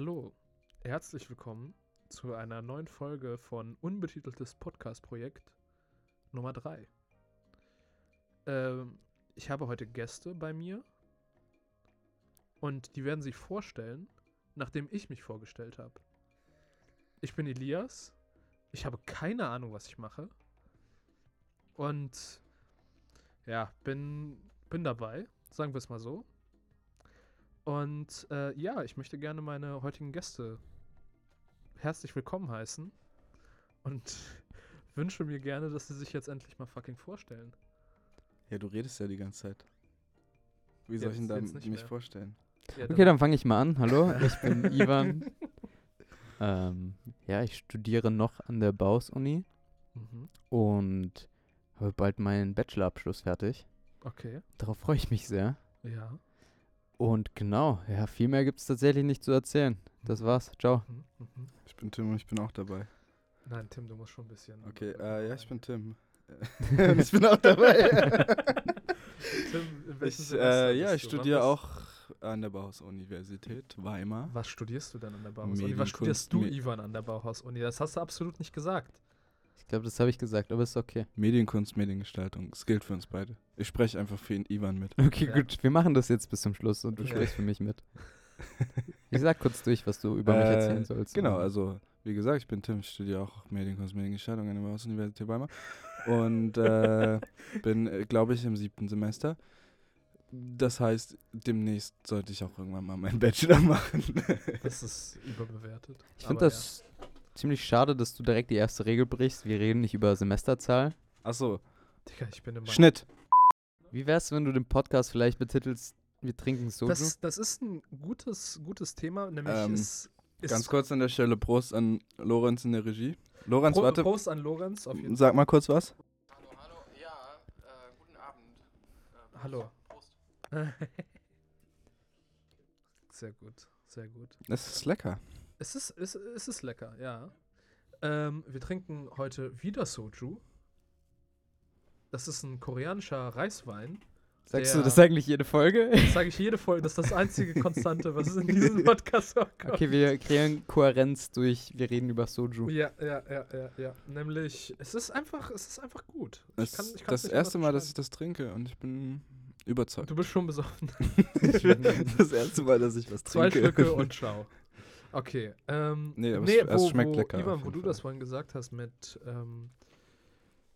Hallo, herzlich willkommen zu einer neuen Folge von Unbetiteltes Podcast-Projekt Nummer 3. Ähm, ich habe heute Gäste bei mir und die werden sich vorstellen, nachdem ich mich vorgestellt habe. Ich bin Elias, ich habe keine Ahnung, was ich mache und ja, bin, bin dabei, sagen wir es mal so. Und äh, ja, ich möchte gerne meine heutigen Gäste herzlich willkommen heißen und wünsche mir gerne, dass sie sich jetzt endlich mal fucking vorstellen. Ja, du redest ja die ganze Zeit. Wie Jetzt- soll ich denn da jetzt nicht mich mehr. vorstellen? Ja, Okay, dann fange ich mal an. Hallo, ich bin Ivan. Ähm, ja, ich studiere noch an der Baus-Uni Mhm. und habe bald meinen Bachelorabschluss fertig. Okay, Darauf freue ich mich sehr. ja. Und genau, ja, viel mehr gibt es tatsächlich nicht zu erzählen. Das war's. Ciao. Mhm. Mhm. Ich bin Tim und ich bin auch dabei. Nein, Tim, du musst schon ein bisschen. Okay, äh, ja, ich bin Tim. ich bin auch dabei. Tim, ich, äh, ja, ich studiere auch an der Bauhaus-Universität Weimar. Was studierst du denn an der Bauhaus-Uni? Was studierst du, Ivan, an der Bauhaus-Uni? Das hast du absolut nicht gesagt. Ich glaube, das habe ich gesagt, aber ist okay. Medienkunst, Mediengestaltung. Das gilt für uns beide. Ich spreche einfach für ihn, Ivan mit. Okay, Ja. gut. Wir machen das jetzt bis zum Schluss und du Ja. sprichst für mich mit. Ich sag kurz durch, was du über mich Äh, erzählen sollst. Genau, also wie gesagt, ich bin Tim, ich studiere auch Medienkunst, Mediengestaltung an der Bauhaus-Universität Weimar. Und äh, bin, glaube ich, im siebten Semester. Das heißt, demnächst sollte ich auch irgendwann mal meinen Bachelor machen. Das ist überbewertet. Ich finde das ziemlich schade, dass du direkt die erste Regel brichst. Wir reden nicht über Semesterzahl. Achso. Digga, ich bin immer. Schnitt. Wie wär's, wenn du den Podcast vielleicht betitelst, wir trinken Soju? Das, das ist ein gutes, gutes Thema, nämlich Ähm, ist, ist Ganz kurz an der Stelle Prost an Lorenz in der Regie. Lorenz, Pro, warte, Prost an Lorenz auf jeden sag mal kurz was. Hallo, hallo, ja, äh, guten Abend. Äh, Hallo. Prost. Fall. Sehr gut, sehr gut. Es ist lecker. Es ist, es, es ist lecker, ja. Ähm, wir trinken heute wieder Soju. Das ist ein koreanischer Reiswein. Sagst der- du das eigentlich jede Folge? Das sage ich jede Folge, das ist das einzige Konstante, was in diesem Podcast vorkommt. okay, wir kreieren Kohärenz durch, wir reden über Soju. Ja, ja, ja, ja, ja. Nämlich, es ist einfach, es ist einfach gut. Es Ich kann, ich das erste Mal, dass ich das trinke und ich bin überzeugt. Du bist schon besoffen. das erste Mal, dass ich was Zwei trinke. Schlücke und ciao. Okay. Ähm, Nee, aber es- es schmeckt lecker auf Ivan, wo du Fall. das vorhin gesagt hast mit ähm,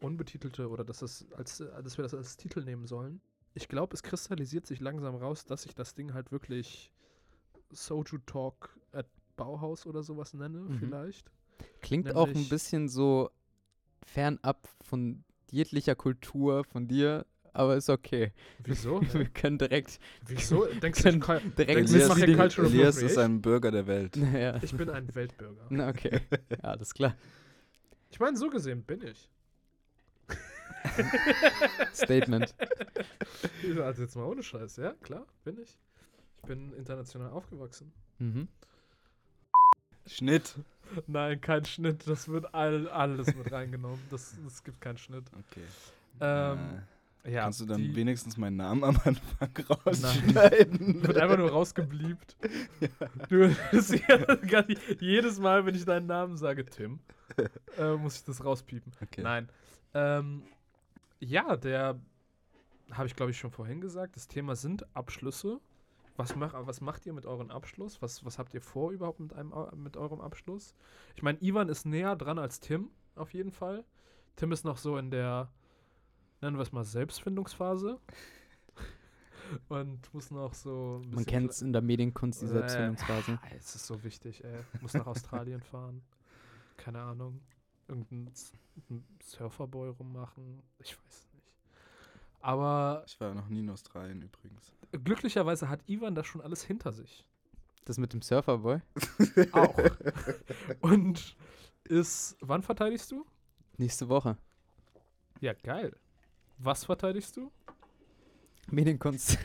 unbetitelte oder dass, es als, dass wir das als Titel nehmen sollen. Ich glaube, es kristallisiert sich langsam raus, dass ich das Ding halt wirklich Soju Talk at Bauhaus oder sowas nenne, Mhm. vielleicht. Klingt auch ein Nämlich- bisschen so fernab von jeglicher Kultur von dir, aber ist okay. Wieso? wir können direkt, Wieso? Denkst du, können ich, kann- direkt Denkst du, ich Elias, mache Cultural Elias ist ein Bürger der Welt. naja. ich bin ein Weltbürger. Na, okay. Ja, alles klar. Ich meine, so gesehen bin ich. Statement. Also jetzt mal ohne Scheiß, ja, klar, bin ich. Ich bin international aufgewachsen. Mhm. Schnitt. Nein, kein Schnitt, das wird all, alles mit reingenommen. Das, es gibt keinen Schnitt. Okay. Ähm, äh, ja, kannst du dann wenigstens meinen Namen am Anfang rausschneiden? wird einfach nur rausgebliebt. Du, ja gar nicht- jedes Mal, wenn ich deinen Namen sage, Tim, äh, muss ich das rauspiepen. Okay. Nein. Ähm, ja, der habe ich glaube ich schon vorhin gesagt. Das Thema sind Abschlüsse. Was, mach, was macht ihr mit eurem Abschluss? Was, was habt ihr vor überhaupt mit, einem, mit eurem Abschluss? Ich meine, Ivan ist näher dran als Tim, auf jeden Fall. Tim ist noch so in der, nennen wir es mal, Selbstfindungsphase. Und muss noch so. ein Man kennt es in der Medienkunst, die Äh, Selbstfindungsphase. Ah, Es ist so wichtig, ey. Muss nach Australien fahren. Keine Ahnung. Irgendein S- ein Surferboy rummachen. Ich weiß nicht. Aber Ich war noch nie in Australien übrigens. glücklicherweise hat Ivan das schon alles hinter sich. Das mit dem Surferboy? Auch. Und ist. Wann verteidigst du? Nächste Woche. Ja, geil. Was verteidigst du? Medienkunst.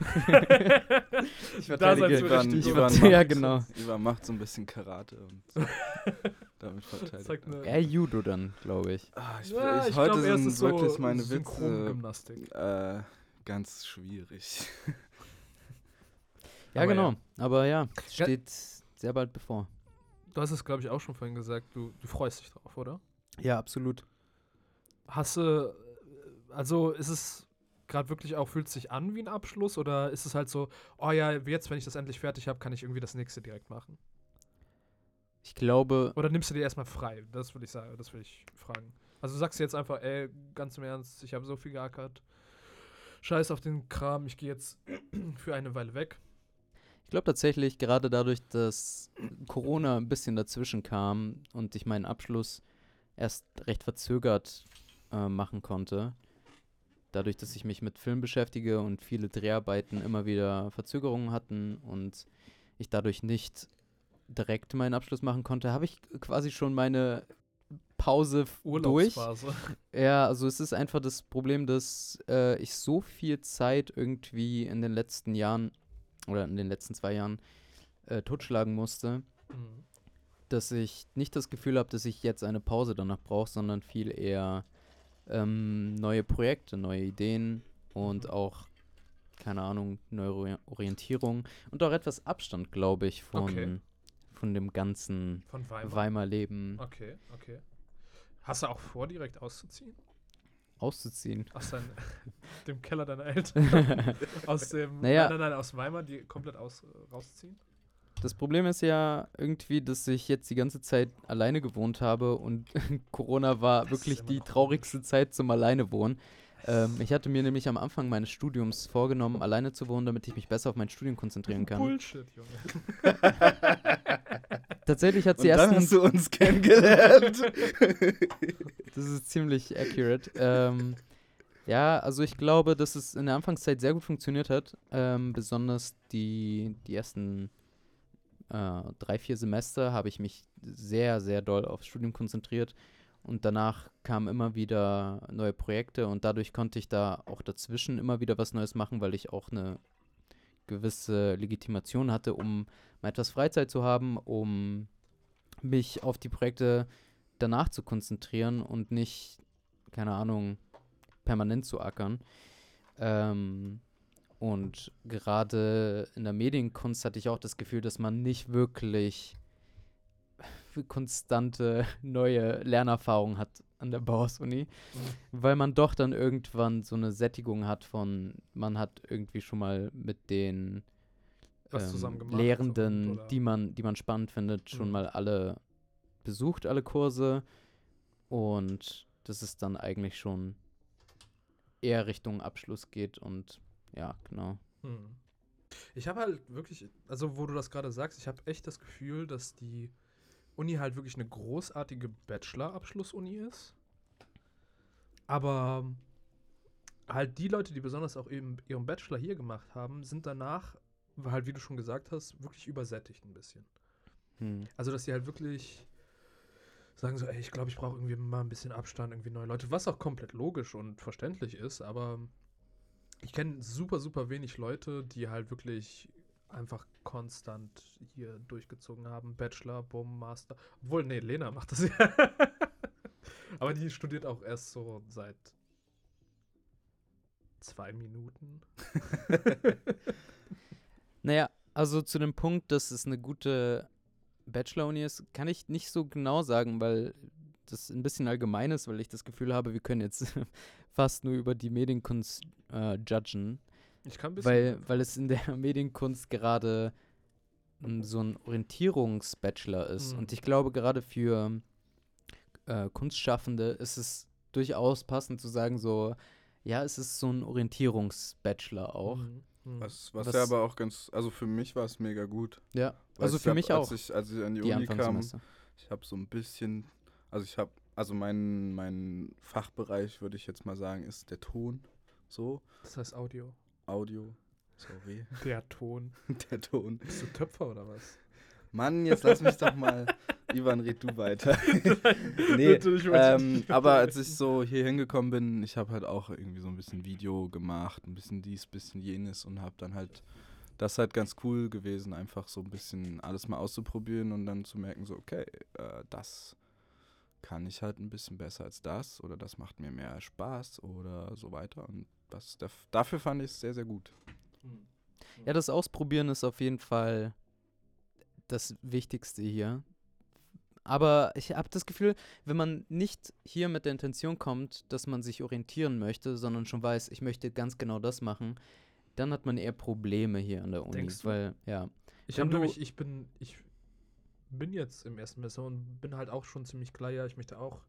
ich Daseinsberechtigung. Ivan, Ich Ivan, ver- ja, macht, genau. Ivan macht so ein bisschen Karate und damit verteidigt. Er. Judo dann, glaube ich. Ah, ich, Ja, ich, ich heute glaub, ist sind so wirklich meine Witze äh, ganz schwierig. Ja, Aber genau. Aber ja, es Ja. steht sehr bald bevor. Du hast es, glaube ich, auch schon vorhin gesagt, du, du freust dich drauf, oder? Ja, absolut. Hast du, äh, also ist es gerade wirklich auch, fühlt es sich an wie ein Abschluss oder ist es halt so, oh ja, jetzt, wenn ich das endlich fertig habe, kann ich irgendwie das nächste direkt machen? Ich glaube, Oder nimmst du dir erstmal frei? Das würde ich sagen, das will ich fragen. Also du sagst jetzt einfach, ey, ganz im Ernst, ich habe so viel geackert. Scheiß auf den Kram, ich gehe jetzt für eine Weile weg. ich glaube tatsächlich, gerade dadurch, dass Corona ein bisschen dazwischen kam und ich meinen Abschluss erst recht verzögert äh, machen konnte, dadurch, dass ich mich mit Film beschäftige und viele Dreharbeiten immer wieder Verzögerungen hatten und ich dadurch nicht direkt meinen Abschluss machen konnte, habe ich quasi schon meine Pause durch. Ja, also es ist einfach das Problem, dass äh, ich so viel Zeit irgendwie in den letzten Jahren oder in den letzten zwei Jahren äh, totschlagen musste, Mhm. dass ich nicht das Gefühl habe, dass ich jetzt eine Pause danach brauche, sondern viel eher ähm, neue Projekte, neue Ideen und Mhm. auch, keine Ahnung, neue Ori- Orientierung und auch etwas Abstand, glaube ich, von, Okay. von dem ganzen Von Weimar. Weimar-Leben Okay, okay. Hast du auch vor, direkt auszuziehen? auszuziehen. Aus dein, dem Keller deiner Eltern? aus dem. Naja. Nein, nein, nein, aus Weimar, die komplett aus, rausziehen? Das Problem ist ja irgendwie, dass ich jetzt die ganze Zeit alleine gewohnt habe und Corona war Das wirklich die traurigste Zeit zum Alleine-Wohnen. Ähm, ich hatte mir nämlich am Anfang meines Studiums vorgenommen, alleine zu wohnen, damit ich mich besser auf mein Studium konzentrieren kann. Bullshit, Junge. Tatsächlich hat sie dann erst hast du uns kennengelernt. Das ist ziemlich accurate. ähm, ja, also ich glaube, dass es in der Anfangszeit sehr gut funktioniert hat. Ähm, besonders die, die ersten äh, drei, vier Semester habe ich mich sehr, sehr doll aufs Studium konzentriert. Und danach kamen immer wieder neue Projekte und dadurch konnte ich da auch dazwischen immer wieder was Neues machen, weil ich auch eine gewisse Legitimation hatte, um mal etwas Freizeit zu haben, um mich auf die Projekte danach zu konzentrieren und nicht, keine Ahnung, permanent zu ackern. Ähm, und gerade in der Medienkunst hatte ich auch das Gefühl, dass man nicht wirklich konstante neue Lernerfahrung hat an der Bauhaus-Uni, weil man doch dann irgendwann so eine Sättigung hat von, man hat irgendwie schon mal mit den ähm, Lehrenden, oder- die man, die man spannend findet, schon Mhm. mal alle besucht, alle Kurse. Und dass es dann eigentlich schon eher Richtung Abschluss geht und ja, genau. Hm. Ich habe halt wirklich, also wo du das gerade sagst, ich habe echt das Gefühl, dass die Uni halt wirklich eine großartige Bachelor-Abschluss-Uni ist. Aber halt die Leute, die besonders auch eben ihren Bachelor hier gemacht haben, sind danach, halt wie du schon gesagt hast, wirklich übersättigt ein bisschen. Hm. Also, dass die halt wirklich sagen so, ey, ich glaube, ich brauche irgendwie mal ein bisschen Abstand, irgendwie neue Leute, was auch komplett logisch und verständlich ist, aber ich kenne super, super wenig Leute, die halt wirklich einfach konstant hier durchgezogen haben. Bachelor, Bumm, Master. Obwohl, nee, Lena macht das ja. aber die studiert auch erst so seit zwei Minuten. Naja, also zu dem Punkt, dass es eine gute Bachelor-Uni ist, kann ich nicht so genau sagen, weil das ein bisschen allgemein ist, weil ich das Gefühl habe, wir können jetzt fast nur über die Medienkunst äh, judgen, Ich kann ein bisschen. weil, weil es in der Medienkunst gerade mm, so ein Orientierungsbachelor ist. Mhm. Und ich glaube, gerade für äh, Kunstschaffende ist es durchaus passend zu sagen, so, ja, es ist so ein Orientierungsbachelor auch. Mhm. Mhm. Was, was, Was- ja aber auch ganz, also für mich war es mega gut. Ja, also für hab, mich als auch, Ich, als ich an die, die Uni kam, ich habe so ein bisschen, also ich habe, also mein, mein Fachbereich, würde ich jetzt mal sagen, ist der Ton. So, Das heißt Audio. Audio. Sorry, Der Ton. der Ton. Bist du Töpfer oder was? Mann, jetzt lass mich doch mal. Ivan, red du weiter. nee, ähm, aber als ich so hier hingekommen bin, ich habe halt auch irgendwie so ein bisschen Video gemacht, ein bisschen dies, bisschen jenes und habe dann halt, das ist halt ganz cool gewesen, einfach so ein bisschen alles mal auszuprobieren und dann zu merken, so, okay, äh, das kann ich halt ein bisschen besser als das oder das macht mir mehr Spaß oder so weiter und das, daf- dafür fand ich es sehr, sehr gut. Ja, das Ausprobieren ist auf jeden Fall das Wichtigste hier. Aber ich habe das Gefühl, wenn man nicht hier mit der Intention kommt, dass man sich orientieren möchte, sondern schon weiß, ich möchte ganz genau das machen, dann hat man eher Probleme hier an der Uni. Denkst du? Weil, ja. Ich habe du- nämlich, ich bin, ich bin jetzt im ersten Semester und bin halt auch schon ziemlich klar, ja, ich möchte auch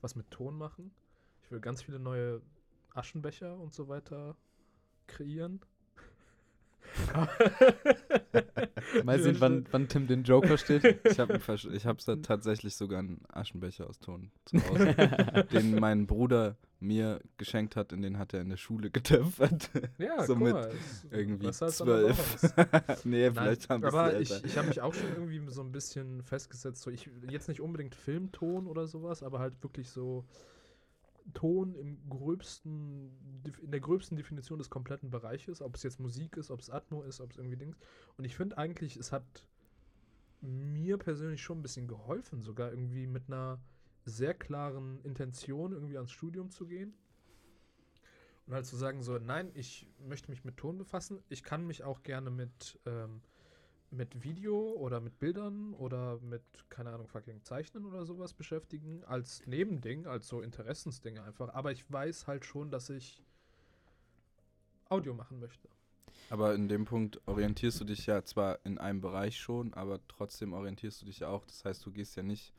was mit Ton machen. Ich will ganz viele neue Aschenbecher und so weiter kreieren. Mal sehen, wann, wann Tim den Joke versteht. Ich habe ich hab da tatsächlich sogar einen Aschenbecher aus Ton zu Hause, den mein Bruder mir geschenkt hat und den hat er in der Schule getöpfert. Ja, So guck mit Irgendwie zwölf. Nee, Nein, vielleicht haben wir aber ich, ich habe mich auch schon irgendwie so ein bisschen festgesetzt. So ich jetzt nicht unbedingt Filmton oder sowas, aber halt wirklich so Ton im gröbsten, in der gröbsten Definition des kompletten Bereiches, ob es jetzt Musik ist, ob es Atmo ist, ob es irgendwie Dings. Und ich finde eigentlich, es hat mir persönlich schon ein bisschen geholfen, sogar irgendwie mit einer sehr klaren Intention irgendwie ans Studium zu gehen. Und halt zu sagen, so, nein, ich möchte mich mit Ton befassen. Ich kann mich auch gerne mit, ähm, mit Video oder mit Bildern oder mit, keine Ahnung, fucking Zeichnen oder sowas beschäftigen. Als Nebending, als so Interessensdinge einfach. Aber ich weiß halt schon, dass ich Audio machen möchte. Aber in dem Punkt orientierst du dich ja zwar in einem Bereich schon, aber trotzdem orientierst du dich ja auch. Das heißt, du gehst ja nicht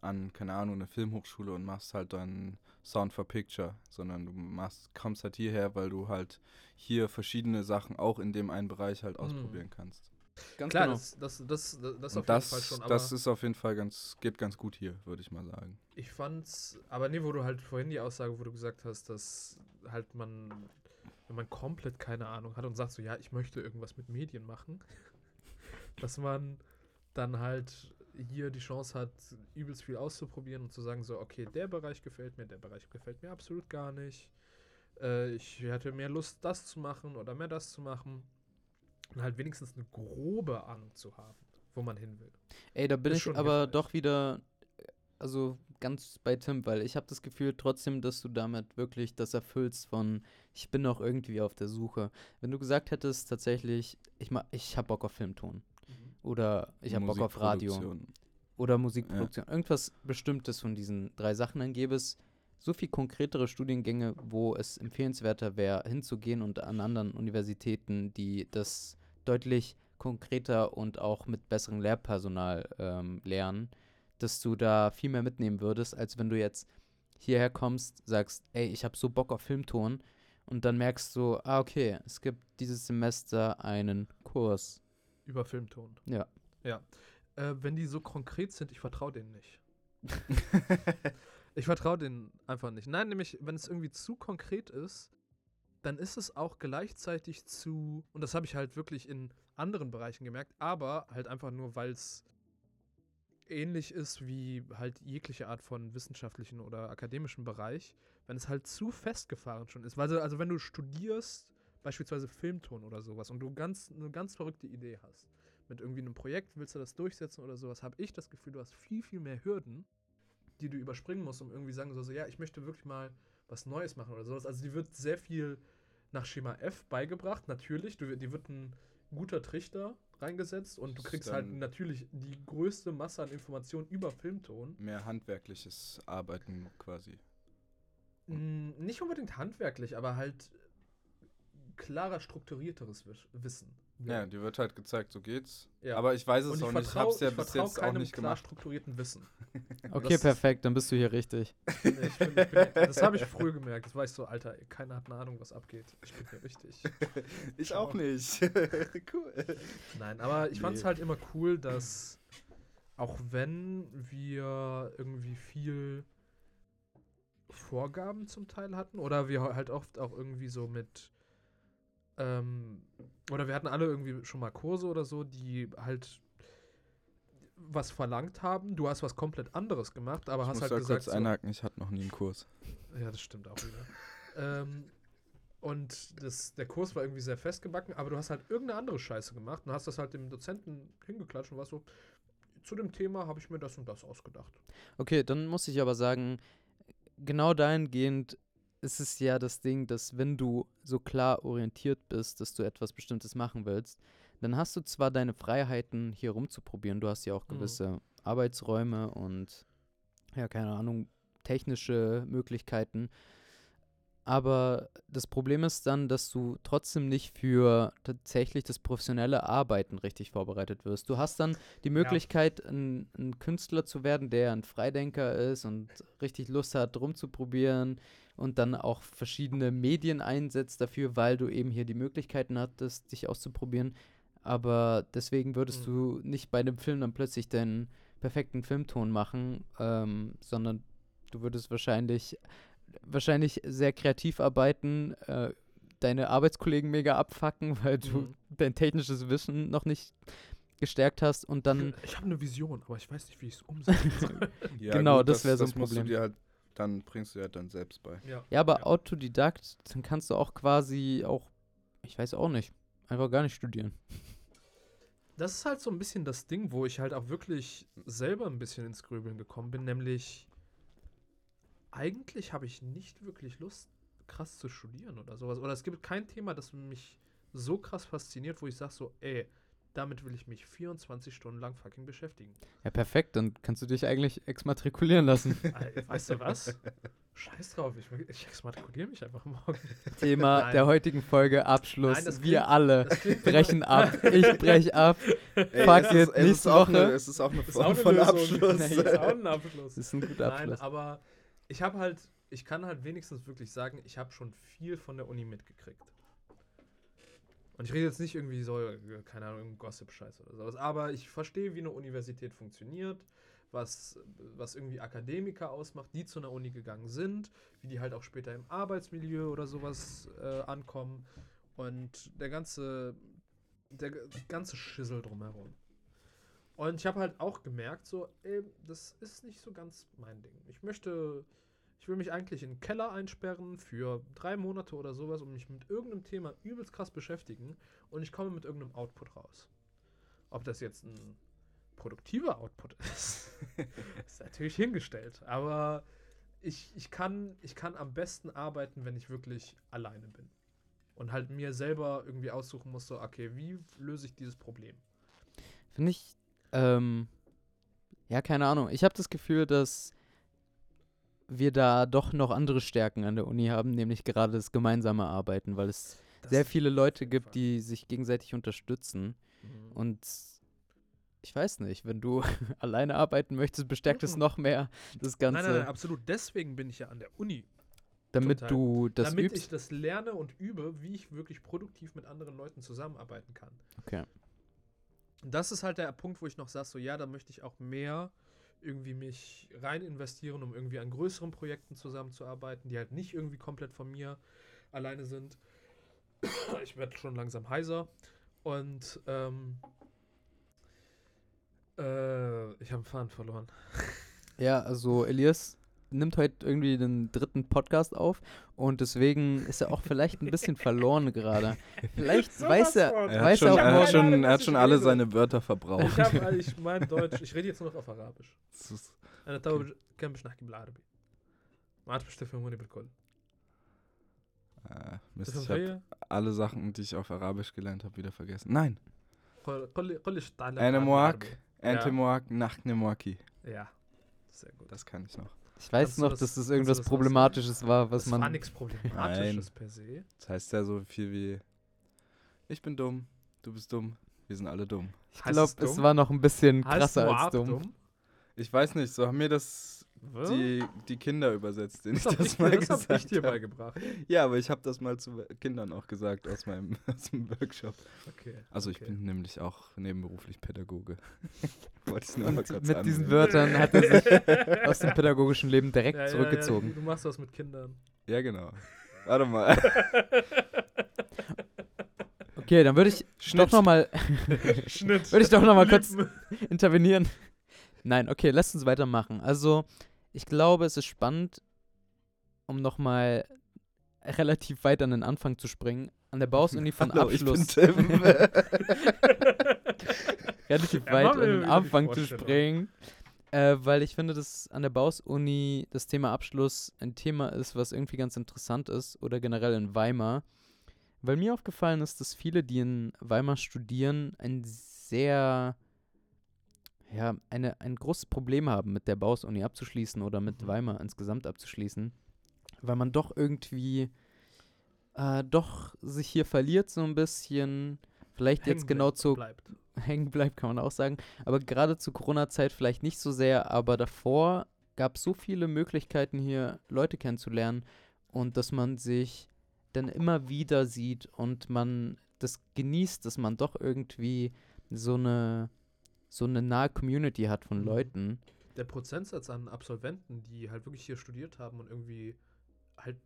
an, keine Ahnung, eine Filmhochschule und machst halt dann Sound for Picture, sondern du machst, kommst halt hierher, weil du halt hier verschiedene Sachen auch in dem einen Bereich halt Mhm. ausprobieren kannst. Ganz Klar, genau. das, das, das, das, auf das, jeden Fall schon. Aber das ist auf jeden Fall ganz, geht ganz gut hier, würde ich mal sagen. ich fand's, aber nee, wo du halt vorhin die Aussage, wo du gesagt hast, dass halt man, wenn man komplett keine Ahnung hat und sagt so, ja, ich möchte irgendwas mit Medien machen, dass man dann halt hier die Chance hat, übelst viel auszuprobieren und zu sagen so, okay, der Bereich gefällt mir, der Bereich gefällt mir absolut gar nicht. Äh, ich hätte mehr Lust, das zu machen oder mehr das zu machen. Und halt wenigstens eine grobe Ahnung zu haben, wo man hin will. Ey, da bin ich schon aber hilfreich. doch wieder, also ganz bei Tim, weil ich habe das Gefühl trotzdem, dass du damit wirklich das erfüllst von, ich bin noch irgendwie auf der Suche. Wenn du gesagt hättest, tatsächlich, ich, ma- ich habe Bock auf Filmton oder ich habe Bock auf Radio oder Musikproduktion, irgendwas Bestimmtes von diesen drei Sachen, dann gäbe es so viel konkretere Studiengänge, wo es empfehlenswerter wäre, hinzugehen und an anderen Universitäten, die das deutlich konkreter und auch mit besserem Lehrpersonal ähm, lernen, dass du da viel mehr mitnehmen würdest, als wenn du jetzt hierher kommst, sagst, ey, ich habe so Bock auf Filmton und dann merkst du, ah, okay, es gibt dieses Semester einen Kurs. Über Filmton. Ja. Ja. Äh, wenn die so konkret sind, ich vertraue denen nicht. Ich vertraue denen einfach nicht. Nein, nämlich, wenn es irgendwie zu konkret ist, dann ist es auch gleichzeitig zu, und das habe ich halt wirklich in anderen Bereichen gemerkt, aber halt einfach nur, weil es ähnlich ist wie halt jegliche Art von wissenschaftlichen oder akademischen Bereich, wenn es halt zu festgefahren schon ist. Weil, so- also wenn du studierst, beispielsweise Filmton oder sowas, und du ganz, eine ganz verrückte Idee hast, mit irgendwie einem Projekt, willst du das durchsetzen oder sowas, habe ich das Gefühl, du hast viel, viel mehr Hürden, die du überspringen musst, um irgendwie sagen so, so, ja, ich möchte wirklich mal was Neues machen oder sowas. Also die wird sehr viel nach Schema F beigebracht, natürlich. Du, die wird ein guter Trichter reingesetzt und du kriegst halt natürlich die größte Masse an Informationen über Filmton. Mehr handwerkliches Arbeiten quasi. Mm, Nicht unbedingt handwerklich, aber halt klarer, strukturierteres Wissen. Ja, dir wird halt gezeigt, so geht's. Ja. Aber ich weiß es und ich auch nicht. Ich hab's ja ich bis vertrau jetzt auch nicht klar gemacht. strukturierten Wissen. Okay, perfekt, dann bist du hier richtig. Ich bin, ich bin, das habe ich früh gemerkt. Das war ich so, Alter, keiner hat eine Ahnung, was abgeht. Ich bin hier richtig. Ich auch nicht. cool. Nein, aber ich fand es Nee. halt immer cool, dass auch wenn wir irgendwie viel Vorgaben zum Teil hatten oder wir halt oft auch irgendwie so mit ähm, oder wir hatten alle irgendwie schon mal Kurse oder so, die halt was verlangt haben. Du hast was komplett anderes gemacht, aber ich hast muss halt da gesagt, kurz so, einhaken, ich hatte noch nie einen Kurs. ja, das stimmt auch wieder. ähm, und das, der Kurs war irgendwie sehr festgebacken, aber du hast halt irgendeine andere Scheiße gemacht und hast das halt dem Dozenten hingeklatscht und warst so, zu dem Thema habe ich mir das und das ausgedacht. Okay, dann muss ich aber sagen, genau dahingehend ist es ja das Ding, dass wenn du so klar orientiert bist, dass du etwas Bestimmtes machen willst, dann hast du zwar deine Freiheiten, hier rumzuprobieren, du hast ja auch Mhm. gewisse Arbeitsräume und, ja, keine Ahnung, technische Möglichkeiten. Aber das Problem ist dann, dass du trotzdem nicht für tatsächlich das professionelle Arbeiten richtig vorbereitet wirst. Du hast dann die Möglichkeit, ein, ein Künstler zu werden, der ein Freidenker ist und richtig Lust hat, rumzuprobieren und dann auch verschiedene Medien einsetzt dafür, weil du eben hier die Möglichkeiten hattest, dich auszuprobieren. Aber deswegen würdest Mhm. du nicht bei dem Film dann plötzlich deinen perfekten Filmton machen, ähm, sondern du würdest wahrscheinlich wahrscheinlich sehr kreativ arbeiten, äh, deine Arbeitskollegen mega abfacken, weil du Mhm. dein technisches Wissen noch nicht gestärkt hast und dann ich habe eine Vision, aber ich weiß nicht, wie ich es umsetzen soll. Ja, Genau, gut, das wär so ein Das musst du Problem. dir halt, dann bringst du dir halt dann selbst bei. ja. Ja, aber Ja. Autodidakt, dann kannst du auch quasi auch, ich weiß auch nicht, einfach gar nicht studieren. Das ist halt so ein bisschen das Ding, wo ich halt auch wirklich selber ein bisschen ins Grübeln gekommen bin, nämlich eigentlich habe ich nicht wirklich Lust, krass zu studieren oder sowas. Oder es gibt kein Thema, das mich so krass fasziniert, wo ich sage so, ey, damit will ich mich 24 Stunden lang fucking beschäftigen. Ja, perfekt, dann kannst du dich eigentlich exmatrikulieren lassen. Weißt du was? Scheiß drauf, ich, ich exmatrikuliere mich einfach morgen. Thema Nein. der heutigen Folge Abschluss. Nein, Wir klingt- alle brechen ab. Ich brech ab. Ey, Fuck es it, es nächste auch Woche. Eine, es ist auch eine Form auch eine von. Abschluss. Das ist auch ein Abschluss. Das ist ein guter Nein, Abschluss. aber ich habe halt, ich kann halt wenigstens wirklich sagen, ich habe schon viel von der Uni mitgekriegt. Und ich rede jetzt nicht irgendwie so, keine Ahnung, Gossip-Scheiß oder sowas, aber ich verstehe, wie eine Universität funktioniert, was, was irgendwie Akademiker ausmacht, die zu einer Uni gegangen sind, wie die halt auch später im Arbeitsmilieu oder sowas äh, ankommen und der ganze, der ganze Schissel drumherum. Und ich habe halt auch gemerkt, so, ey, das ist nicht so ganz mein Ding. Ich möchte, ich will mich eigentlich in den Keller einsperren für drei Monate oder sowas und mich mit irgendeinem Thema übelst krass beschäftigen und ich komme mit irgendeinem Output raus. Ob das jetzt ein produktiver Output ist, ist natürlich hingestellt. Aber ich, ich, kann, ich kann am besten arbeiten, wenn ich wirklich alleine bin. Und halt mir selber irgendwie aussuchen muss, so, okay, wie löse ich dieses Problem? Finde ich, ähm, ja, keine Ahnung. Ich habe das Gefühl, dass wir da doch noch andere Stärken an der Uni haben, nämlich gerade das gemeinsame Arbeiten, weil es Das sehr viele Leute gibt, die sich gegenseitig unterstützen. Mhm. Und ich weiß nicht, wenn du alleine arbeiten möchtest, bestärkt es Mhm. noch mehr das Ganze, Nein, nein, nein, absolut. Deswegen bin ich ja an der Uni. damit total. du das damit übst. ich das lerne und übe, wie ich wirklich produktiv mit anderen Leuten zusammenarbeiten kann. Okay. Das ist halt der Punkt, wo ich noch sage, so ja, da möchte ich auch mehr irgendwie mich rein investieren, um irgendwie an größeren Projekten zusammenzuarbeiten, die halt nicht irgendwie komplett von mir alleine sind. Ich werde schon langsam heiser. Und ähm, äh, ich habe einen Faden verloren. Ja, also Elias nimmt heute irgendwie den dritten Podcast auf und deswegen ist er auch vielleicht ein bisschen verloren gerade. Vielleicht Sowas weiß er, von. Er hat weiß schon, er auch er hat morgen. schon, Ahnung, er was hat schon ich alle rede. seine Wörter verbraucht. Ich habe, ich mein Deutsch, ich rede jetzt nur noch auf Arabisch. Das ist- انا تو كان باش نحكي بالعربي ما عادش باش تفهموني بالكل äh, Mist, تفهم ich habe شويه alle Sachen, die ich auf Arabisch gelernt habe, wieder vergessen. Nein. قل قل لي قل لي شو تتعلم Eine بالعربي Moak, بالعربي. Ente Moak, Nachtne Moaki. Ja, sehr gut. Das kann ich noch. Ich weiß noch, das- dass das irgendwas das Problematisches war, was das war man. nichts Problematisches per se. Das heißt ja so viel wie Ich bin dumm, du bist dumm, wir sind alle dumm. Ich glaube, es es dumm? war noch ein bisschen Heißt krasser als dumm. Ich weiß nicht, so haben mir das Was? die, die Kinder übersetzt, denen ich das hab das ich, mal dir- das gesagt ich dir habe. beigebracht. Ja, aber ich habe das mal zu Kindern auch gesagt aus meinem aus dem Workshop. Okay. Also ich okay. bin nämlich auch nebenberuflich Pädagoge. Wollte ich nur mal Und kurz mit diesen. Wörtern hat er sich aus dem pädagogischen Leben direkt Ja, ja, zurückgezogen. Ja, du machst was mit Kindern. Ja, genau. Warte mal. Okay, dann würde ich doch nochmal Schnitt. Würde ich doch noch mal kurz- intervenieren. Nein, okay, lasst uns weitermachen. Also, ich glaube, es ist spannend, um nochmal relativ weit an den Anfang zu springen. An der Baus-Uni von Hallo, ich bin Abschluss Tim. relativ Ja, weit an den Anfang zu springen. Äh, weil ich finde, dass an der Baus-Uni das Thema Abschluss ein Thema ist, was irgendwie ganz interessant ist. Oder generell in Weimar. Weil mir aufgefallen ist, dass viele, die in Weimar studieren, ein sehr, ja, eine, ein großes Problem haben, mit der Baus-Uni abzuschließen oder mit Mhm. Weimar insgesamt abzuschließen. Weil man doch irgendwie, äh, doch sich hier verliert so ein bisschen. Vielleicht jetzt Hängen genau bleib- zu bleibt. hängen bleibt, kann man auch sagen. Aber gerade zur Corona-Zeit vielleicht nicht so sehr, aber davor gab es so viele Möglichkeiten hier Leute kennenzulernen und dass man sich dann immer wieder sieht und man das genießt, dass man doch irgendwie so eine so eine nahe Community hat von Mhm. Leuten. Der Prozentsatz an Absolventen, die halt wirklich hier studiert haben und irgendwie halt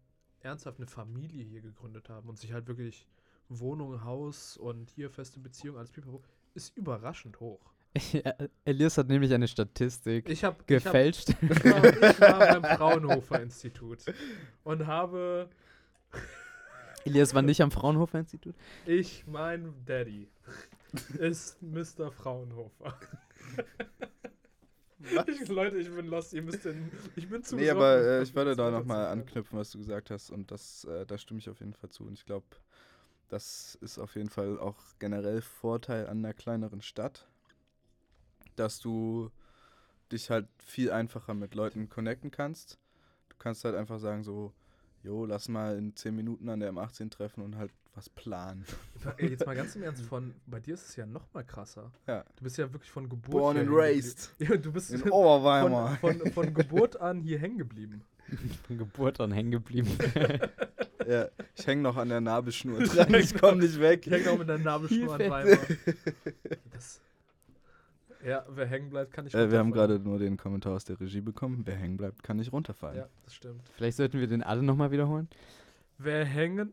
ernsthaft eine Familie hier gegründet haben und sich halt wirklich Wohnung, Haus und hier feste Beziehung, alles pipapo, ist überraschend hoch. Elias hat nämlich eine Statistik Ich habe gefälscht. Ich, hab, ich, war, ich war beim Fraunhofer Institut und habe Elias war nicht am Fraunhofer Institut. ich, mein Daddy, ist Mr. Fraunhofer. Ich, Leute, ich bin lost, ihr müsst den, ich bin zu Nee, aber äh, ich würde da nochmal anknüpfen, was du gesagt hast. Und das, äh, da stimme ich auf jeden Fall zu. Und ich glaube, das ist auf jeden Fall auch generell Vorteil an einer kleineren Stadt, dass du dich halt viel einfacher mit Leuten connecten kannst. Du kannst halt einfach sagen so, jo, lass mal in 10 Minuten an der M18 treffen und halt was planen. Jetzt mal ganz im Ernst, von, bei dir ist es ja noch mal krasser. Ja. Du bist ja wirklich von Geburt Born hier and hängen geblieben. raised Ja, du bist in von, Oberweimar. von, von Geburt an hier hängen geblieben. Von Geburt an hängen geblieben. ja, ich hänge noch an der Nabelschnur dran, ich komme nicht weg. Ich hänge auch mit der Nabelschnur an. Weimar. Das, ja, wer hängen bleibt, kann nicht Äh, wir haben runterfallen. gerade nur den Kommentar aus der Regie bekommen. Wer hängen bleibt, kann nicht runterfallen. Ja, das stimmt. Vielleicht sollten wir den alle nochmal wiederholen. Wer hängen...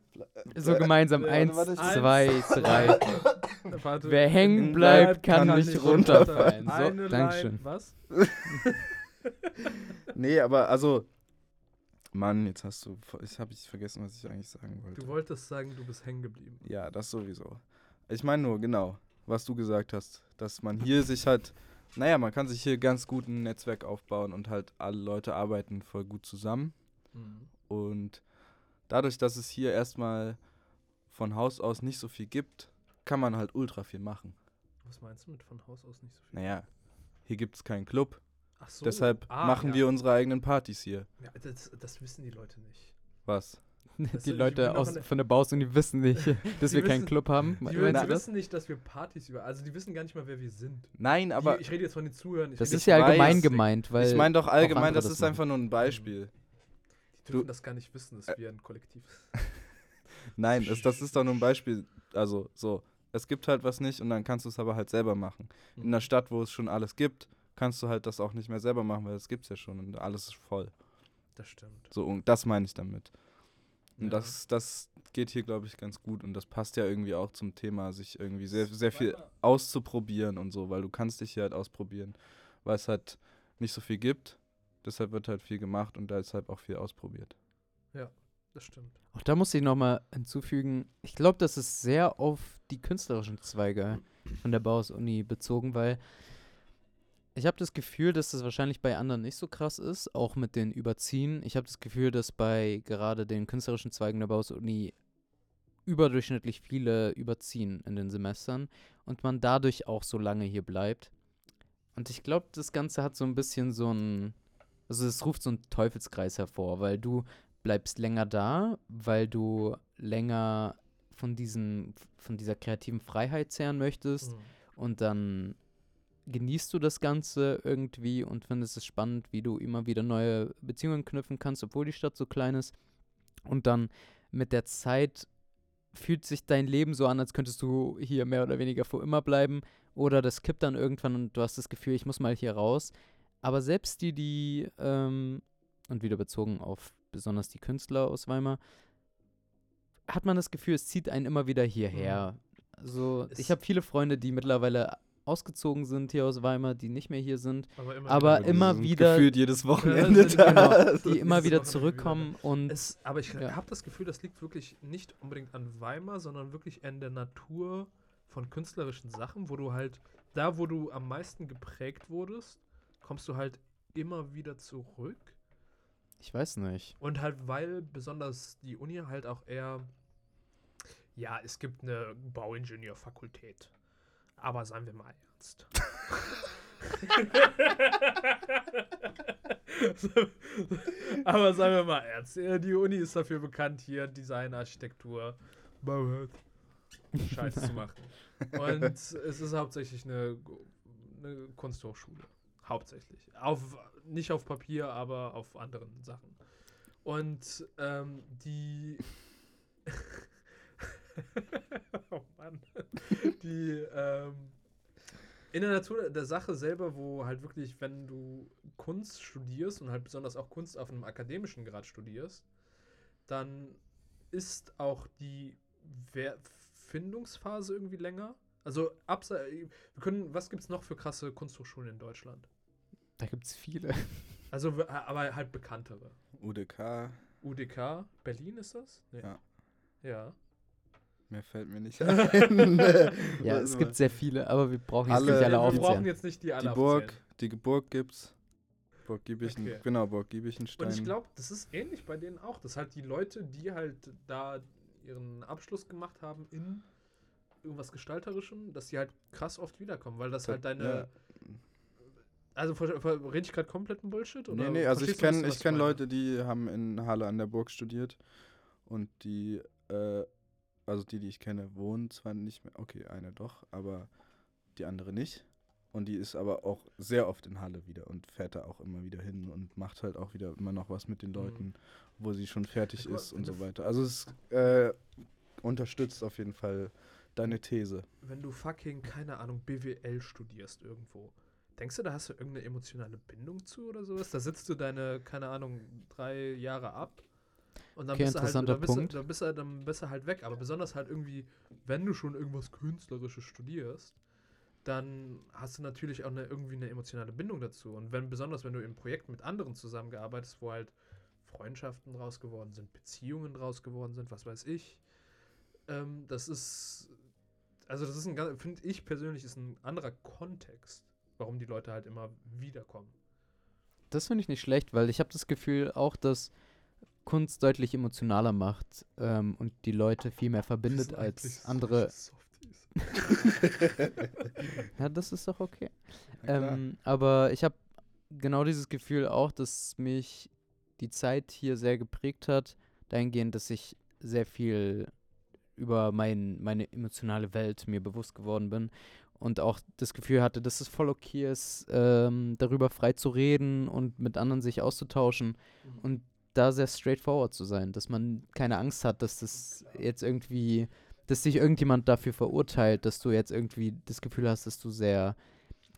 So gemeinsam. Ja, Eins, warte, zwei, drei. Warte. Wer hängen bleibt, kann nicht runterfallen. So, Eine Dankeschön. Was? Nee, aber also. Mann, jetzt hast du. Ich habe ich vergessen, was ich eigentlich sagen wollte. Du wolltest sagen, du bist hängen geblieben. Ja, das sowieso. Ich meine nur, genau, was du gesagt hast, dass man hier sich halt. Naja, man kann sich hier ganz gut ein Netzwerk aufbauen und halt alle Leute arbeiten voll gut zusammen. Mhm. Und dadurch, dass es hier erstmal von Haus aus nicht so viel gibt, kann man halt ultra viel machen. Was meinst du mit von Haus aus nicht so viel? Naja, hier gibt es keinen Club. Ach so. deshalb ah, machen ja. wir unsere eigenen Partys hier. Ja, das, das wissen die Leute nicht. Was? Das Die Leute aus, von der Baus-Uni wissen nicht, dass wir keinen wissen- Club haben. Die, die wissen nicht, dass wir Partys über. Also die wissen gar nicht mal, wer wir sind. Nein, aber die, ich rede jetzt von den Zuhörern. Ich Das ist ja allgemein weiß. gemeint, weil ich meine doch allgemein, das das ist einfach nur ein Beispiel. Die dürfen du- das gar nicht wissen, dass Äh, wir ein Kollektiv Nein, das, das ist doch nur ein Beispiel. Also so, es gibt halt was nicht und dann kannst du es aber halt selber machen. sind. In einer Stadt, wo es schon alles gibt, kannst du halt das auch nicht mehr selber machen, weil es gibt's ja schon und alles ist voll. Das stimmt. So, und das meine ich damit. Und Ja. das, das geht hier, glaube ich, ganz gut und das passt ja irgendwie auch zum Thema, sich irgendwie sehr, sehr viel auszuprobieren und so, weil du kannst dich hier halt ausprobieren, weil es halt nicht so viel gibt. Deshalb wird halt viel gemacht und deshalb auch viel ausprobiert. Das stimmt. Auch da muss ich nochmal hinzufügen, ich glaube, das ist sehr auf die künstlerischen Zweige von der Baus-Uni bezogen, weil ich habe das Gefühl, dass das wahrscheinlich bei anderen nicht so krass ist, auch mit den Überziehen. Ich habe das Gefühl, dass bei gerade den künstlerischen Zweigen der Baus-Uni überdurchschnittlich viele überziehen in den Semestern und man dadurch auch so lange hier bleibt. Und ich glaube, das Ganze hat so ein bisschen so ein, also es ruft so einen Teufelskreis hervor, weil du bleibst länger da, weil du länger von diesen, von dieser kreativen Freiheit zehren möchtest Mhm. und dann genießt du das Ganze irgendwie und findest es spannend, wie du immer wieder neue Beziehungen knüpfen kannst, obwohl die Stadt so klein ist. Und dann mit der Zeit fühlt sich dein Leben so an, als könntest du hier mehr oder weniger für immer bleiben. Oder das kippt dann irgendwann und du hast das Gefühl, ich muss mal hier raus. Aber selbst die, die, ähm, und wieder bezogen auf besonders die Künstler aus Weimar, hat man das Gefühl, es zieht einen immer wieder hierher. Also Es- ich habe viele Freunde, die mittlerweile ausgezogen sind hier aus Weimar, die nicht mehr hier sind, Aber immer Aber wieder. immer sind wieder- Gefühlt jedes Ja, Wochenende sind- da. genau, die immer wieder zurückkommen und Es, aber ich Ja. habe das Gefühl, das liegt wirklich nicht unbedingt an Weimar, sondern wirklich an der Natur von künstlerischen Sachen, wo du halt, da wo du am meisten geprägt wurdest, kommst du halt immer wieder zurück. ich weiß nicht. Und halt, weil besonders die Uni halt auch eher, ja, es gibt eine Bauingenieurfakultät. Aber seien wir mal ernst. Aber seien wir mal ernst. äh, Die Uni ist dafür bekannt, hier Design, Architektur, Bauhaus, Scheiß zu machen. Und es ist hauptsächlich eine, eine Kunsthochschule. Hauptsächlich. Auf, nicht auf Papier, aber auf anderen Sachen. Und ähm, die. oh Mann. Die. Ähm, in der Natur der Sache selber, wo halt wirklich, wenn du Kunst studierst und halt besonders auch Kunst auf einem akademischen Grad studierst, dann ist auch die Wer Findungsphase irgendwie länger. Also abse wir können, was gibt's noch für krasse Kunsthochschulen in Deutschland? Da gibt es viele. Also, aber halt bekanntere. UDK, UDK, Berlin ist das? Nee. Ja. Ja. Mehr fällt mir nicht ein. Ja, es gibt sehr viele, aber wir brauchen jetzt Alle- nicht alle wir brauchen aufzählen. jetzt nicht die alle Die Burg, aufzählen. die Burg gibt's. Burg Giebischen, Okay. genau, Burg Giebichenstein. Und ich glaube, das ist ähnlich bei denen auch, dass halt die Leute, die halt da ihren Abschluss gemacht haben in irgendwas Gestalterischem, dass die halt krass oft wiederkommen, weil das halt deine. Ja. Also rede ich gerade kompletten Bullshit? Oder Nee, nee, also ich kenne kenn? Leute, die haben in Halle an der Burg studiert und die, äh, also die, die ich kenne, wohnen zwar nicht mehr, okay, eine doch, aber die andere nicht. Und die ist aber auch sehr oft in Halle wieder und fährt da auch immer wieder hin und macht halt auch wieder immer noch was mit den Mhm. Leuten, wo sie schon fertig mal, ist und so weiter. Also es äh, unterstützt auf jeden Fall deine These. Wenn du fucking, keine Ahnung, BWL studierst irgendwo, denkst du, da hast du irgendeine emotionale Bindung zu oder sowas? Da sitzt du deine, keine Ahnung, drei Jahre ab und dann Okay, bist du halt, dann bist, Punkt. Du, dann, bist du, dann bist du halt weg. Aber besonders halt irgendwie, wenn du schon irgendwas Künstlerisches studierst, dann hast du natürlich auch eine, irgendwie eine emotionale Bindung dazu. Und wenn, besonders wenn du im Projekt mit anderen zusammengearbeitet, wo halt Freundschaften draus geworden sind, Beziehungen draus geworden sind, was weiß ich, ähm, das ist, also das ist ein ganz, finde ich persönlich, ist ein anderer Kontext, warum die Leute halt immer wiederkommen. Das finde ich nicht schlecht, weil ich habe das Gefühl auch, dass Kunst deutlich emotionaler macht ähm, und die Leute viel mehr verbindet als andere. Ja, das ist doch okay. Ähm, aber ich habe genau dieses Gefühl auch, dass mich die Zeit hier sehr geprägt hat, dahingehend, dass ich sehr viel über mein, meine emotionale Welt mir bewusst geworden bin und auch das Gefühl hatte, dass es voll okay ist, ähm, darüber frei zu reden und mit anderen sich auszutauschen. Und da sehr straightforward zu sein, dass man keine Angst hat, dass das jetzt irgendwie, dass dich irgendjemand dafür verurteilt, dass du jetzt irgendwie das Gefühl hast, dass du sehr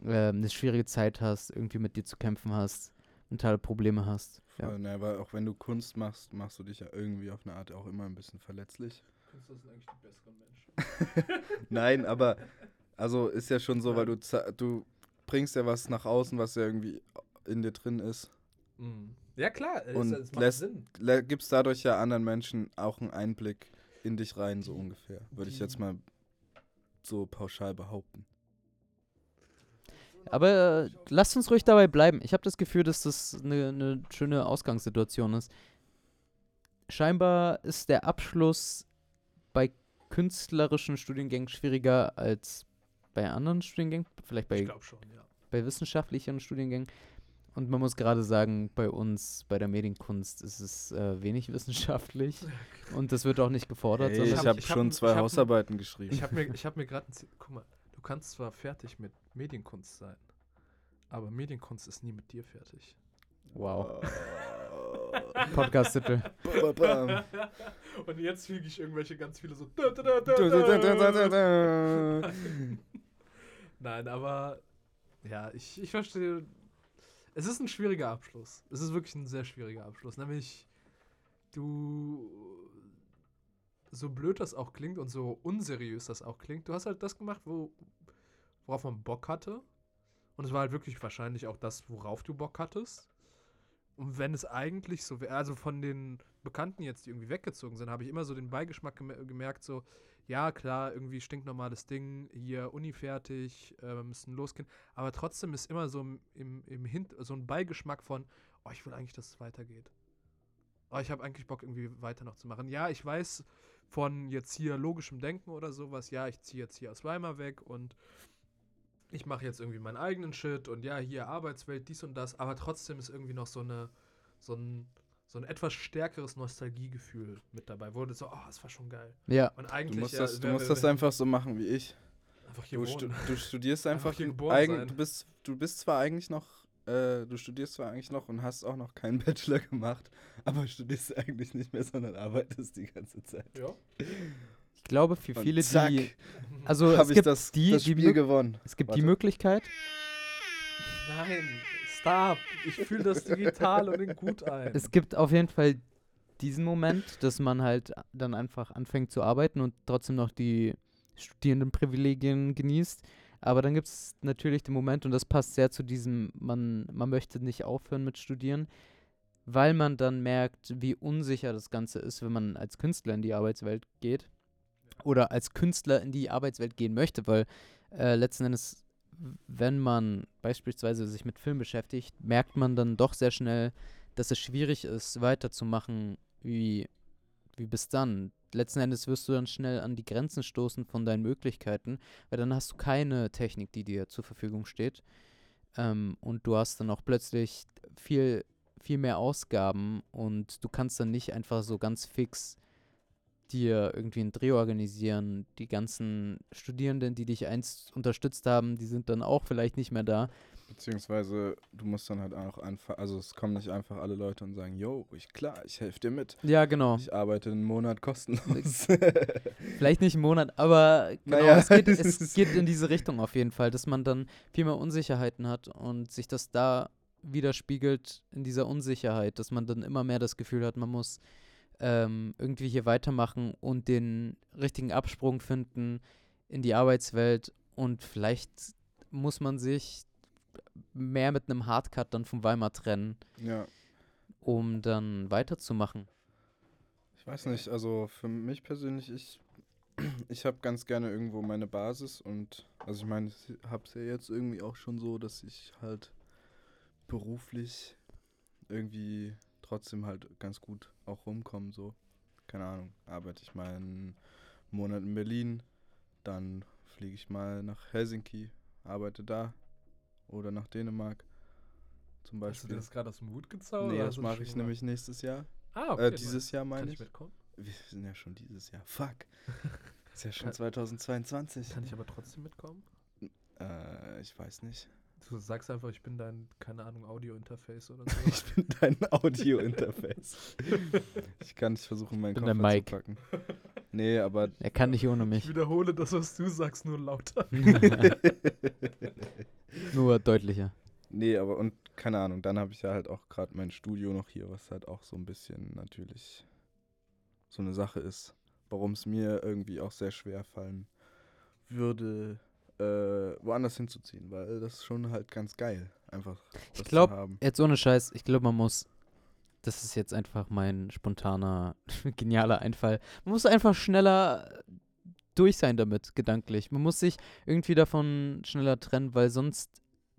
ähm, eine schwierige Zeit hast, irgendwie mit dir zu kämpfen hast, mentale Probleme hast. Ja. Voll, ne, weil auch wenn du Kunst machst, machst du dich ja irgendwie auf eine Art auch immer ein bisschen verletzlich. Künstler sind eigentlich die besseren Menschen. Nein, aber also ist ja schon so, weil du du bringst ja was nach außen, was ja irgendwie in dir drin ist. Mhm. Ja, klar, es, Und es macht lässt- Sinn. Le- Gibst dadurch ja anderen Menschen auch einen Einblick in dich rein, so ungefähr. Würde ich jetzt mal so pauschal behaupten. Aber äh, lasst uns ruhig dabei bleiben. Ich habe das Gefühl, dass das eine eine schöne Ausgangssituation ist. Scheinbar ist der Abschluss bei künstlerischen Studiengängen schwieriger als bei anderen Studiengängen, vielleicht ich bei, schon, ja. bei wissenschaftlichen Studiengängen. Und man muss gerade sagen, bei uns, bei der Medienkunst, ist es äh, wenig wissenschaftlich. Und das wird auch nicht gefordert. Hey, sondern ich hab- habe hab schon ein- zwei ich hab Hausarbeiten geschrieben. Ich habe mir, ich hab mir gerade Guck mal, du kannst zwar fertig mit Medienkunst sein, aber Medienkunst ist nie mit dir fertig. wow. Oh. Podcast-Titel. Und jetzt füge ich irgendwelche ganz viele so. Nein, aber ja, ich, ich verstehe. Es ist ein schwieriger Abschluss. Es ist wirklich ein sehr schwieriger Abschluss. Nämlich, du. So blöd das auch klingt und so unseriös das auch klingt, du hast halt das gemacht, wo, worauf man Bock hatte. Und es war halt wirklich wahrscheinlich auch das, worauf du Bock hattest. Und wenn es eigentlich so wäre, also von den Bekannten jetzt, die irgendwie weggezogen sind, habe ich immer so den Beigeschmack gem gemerkt, so, ja, klar, irgendwie stinknormales Ding, hier Uni fertig, äh, müssen losgehen. Aber trotzdem ist immer so im, im Hint so ein Beigeschmack von, oh, ich will eigentlich, dass es weitergeht. Oh, ich habe eigentlich Bock, irgendwie weiter noch zu machen. Ja, ich weiß, von jetzt hier logischem Denken oder sowas. Ja, ich ziehe jetzt hier aus Weimar weg und ich mache jetzt irgendwie meinen eigenen Shit und ja, hier Arbeitswelt, dies und das, aber trotzdem ist irgendwie noch so eine, so ein, so ein etwas stärkeres Nostalgiegefühl mit dabei. Wurde so, oh, das war schon geil. Ja. Und Du eigentlich musst ja, das, du wär- musst das einfach so machen wie ich. einfach hier Du, stu du studierst Einfach einfach, hier geboren eigen, sein. du bist du bist zwar eigentlich noch äh, du studierst zwar eigentlich noch und hast auch noch keinen Bachelor gemacht, aber studierst eigentlich nicht mehr, sondern arbeitest die ganze Zeit. Ja. Ich glaube, für Und viele, zack, die. Also es habe ich gibt das, die, das die Spiel Mö- gewonnen. Es gibt die Warte. Möglichkeit. Nein, stop. Ich fühle das digital und in gut ein. Es gibt auf jeden Fall diesen Moment, dass man halt dann einfach anfängt zu arbeiten und trotzdem noch die Studierendenprivilegien genießt. Aber dann gibt es natürlich den Moment, und das passt sehr zu diesem, man, man möchte nicht aufhören mit Studieren, weil man dann merkt, wie unsicher das Ganze ist, wenn man als Künstler in die Arbeitswelt geht. Oder als Künstler in die Arbeitswelt gehen möchte, weil äh, letzten Endes, wenn man beispielsweise sich mit Film beschäftigt, merkt man dann doch sehr schnell, dass es schwierig ist, weiterzumachen wie, wie bis dann. Letzten Endes wirst du dann schnell an die Grenzen stoßen von deinen Möglichkeiten, weil dann hast du keine Technik, die dir zur Verfügung steht. Ähm, und du hast dann auch plötzlich viel, viel mehr Ausgaben und du kannst dann nicht einfach so ganz fix dir irgendwie einen Dreh organisieren. Die ganzen Studierenden, die dich einst unterstützt haben, die sind dann auch vielleicht nicht mehr da. Beziehungsweise du musst dann halt auch einfach, also es kommen nicht einfach alle Leute und sagen, yo, ich klar, ich helfe dir mit. Ja, genau. Ich arbeite einen Monat kostenlos. Vielleicht nicht einen Monat, aber genau, Naja, es, geht, es geht in diese Richtung auf jeden Fall, dass man dann viel mehr Unsicherheiten hat und sich das da widerspiegelt in dieser Unsicherheit, dass man dann immer mehr das Gefühl hat, man muss ähm, irgendwie hier weitermachen und den richtigen Absprung finden in die Arbeitswelt und vielleicht muss man sich mehr mit einem Hardcut dann von Weimar trennen, ja, um dann weiterzumachen. ich weiß nicht, also für mich persönlich, ich, ich habe ganz gerne irgendwo meine Basis und, also ich meine, ich habe es ja jetzt irgendwie auch schon so, dass ich halt beruflich irgendwie trotzdem halt ganz gut auch rumkomme, so. Keine Ahnung, arbeite ich mal einen Monat in Berlin, dann fliege ich mal nach Helsinki, arbeite da oder nach Dänemark zum Hast du dir Beispiel. das gerade aus dem Hut gezaubert? Nee, das du mache ich nämlich nächstes Jahr. Ah, äh, okay. dieses Jahr Kann meine ich ich. mitkommen? Wir sind ja schon dieses Jahr. Fuck. Ist ja schon Kann- 2022. Kann ich aber trotzdem mitkommen? Äh, ich weiß nicht. Du sagst einfach, ich bin dein, keine Ahnung, Audio-Interface oder so. Ich bin dein Audio-Interface. ich kann nicht versuchen, meinen Kopf zu packen. Nee, aber Er kann nicht ohne ich mich. wiederhole das, was du sagst, nur lauter. Nur deutlicher. nee, aber und keine Ahnung, dann habe ich ja halt auch gerade mein Studio noch hier, was halt auch so ein bisschen natürlich so eine Sache ist, warum es mir irgendwie auch sehr schwer fallen würde, äh, woanders hinzuziehen, weil das ist schon halt ganz geil, einfach das zu glaub, haben. Jetzt ohne Scheiß, ich glaube, man muss. Das ist jetzt einfach mein spontaner, genialer Einfall. Man muss einfach schneller durch sein damit, gedanklich. Man muss sich irgendwie davon schneller trennen, weil sonst.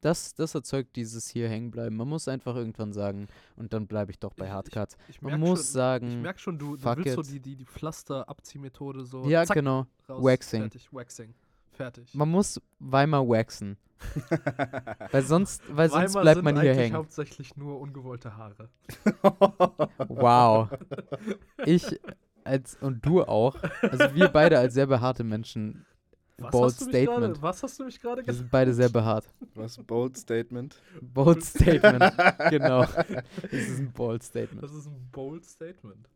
Das, das erzeugt dieses hier hängen bleiben. Man muss einfach irgendwann sagen, und dann bleibe ich doch bei Ich- Hardcuts. Ich Man muss schon, sagen, Ich merke schon, du, du willst so it. die, die, die Pflaster-Abziehmethode so. ja, zack, genau. raus, Waxing. Fertig, Waxing. Fertig. Man muss Weimar waxen. Weil sonst, weil sonst bleibt sind man hier eigentlich hängen. hauptsächlich nur ungewollte Haare. Wow. Ich als und du auch. Also wir beide als sehr behaarte Menschen. Was Bold hast du mich gerade- Statement. Was hast du mich gerade Wir gesagt? sind beide sehr behaart. Was? Bold Statement. Bold Statement. genau. Das ist ein bold Statement. Das ist ein bold Statement.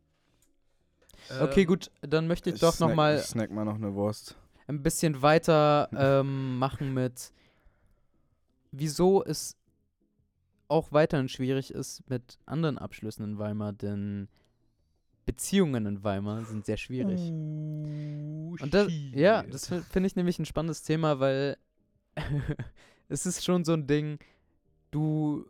Okay, Ähm, gut, dann möchte ich, doch snack, nochmal Ich snack mal noch eine Wurst. Ein bisschen weiter ähm, machen mit, wieso es auch weiterhin schwierig ist mit anderen Abschlüssen in Weimar, denn Beziehungen in Weimar sind sehr schwierig. Uh, Und das, ja, das fi- finde ich nämlich ein spannendes Thema, weil es ist schon so ein Ding, du,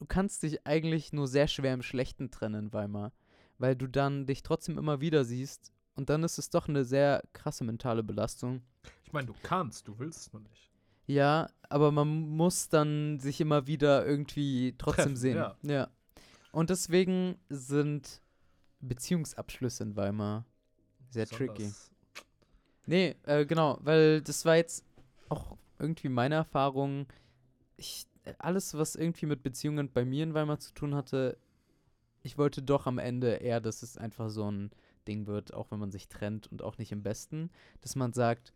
du kannst dich eigentlich nur sehr schwer im Schlechten trennen in Weimar, weil du dann dich trotzdem immer wieder siehst und dann ist es doch eine sehr krasse mentale Belastung. Ich meine, du kannst, du willst es nur nicht. Ja, aber man muss dann sich immer wieder irgendwie trotzdem Treffen, sehen. ja. ja. Und deswegen sind Beziehungsabschlüsse in Weimar Sehr tricky. besonders- Nee, äh, genau, weil das war jetzt auch irgendwie meine Erfahrung. Ich, äh, alles, was irgendwie mit Beziehungen bei mir in Weimar zu tun hatte, ich wollte doch am Ende eher, dass es einfach so ein Ding wird, auch wenn man sich trennt und auch nicht im Besten, dass man sagt,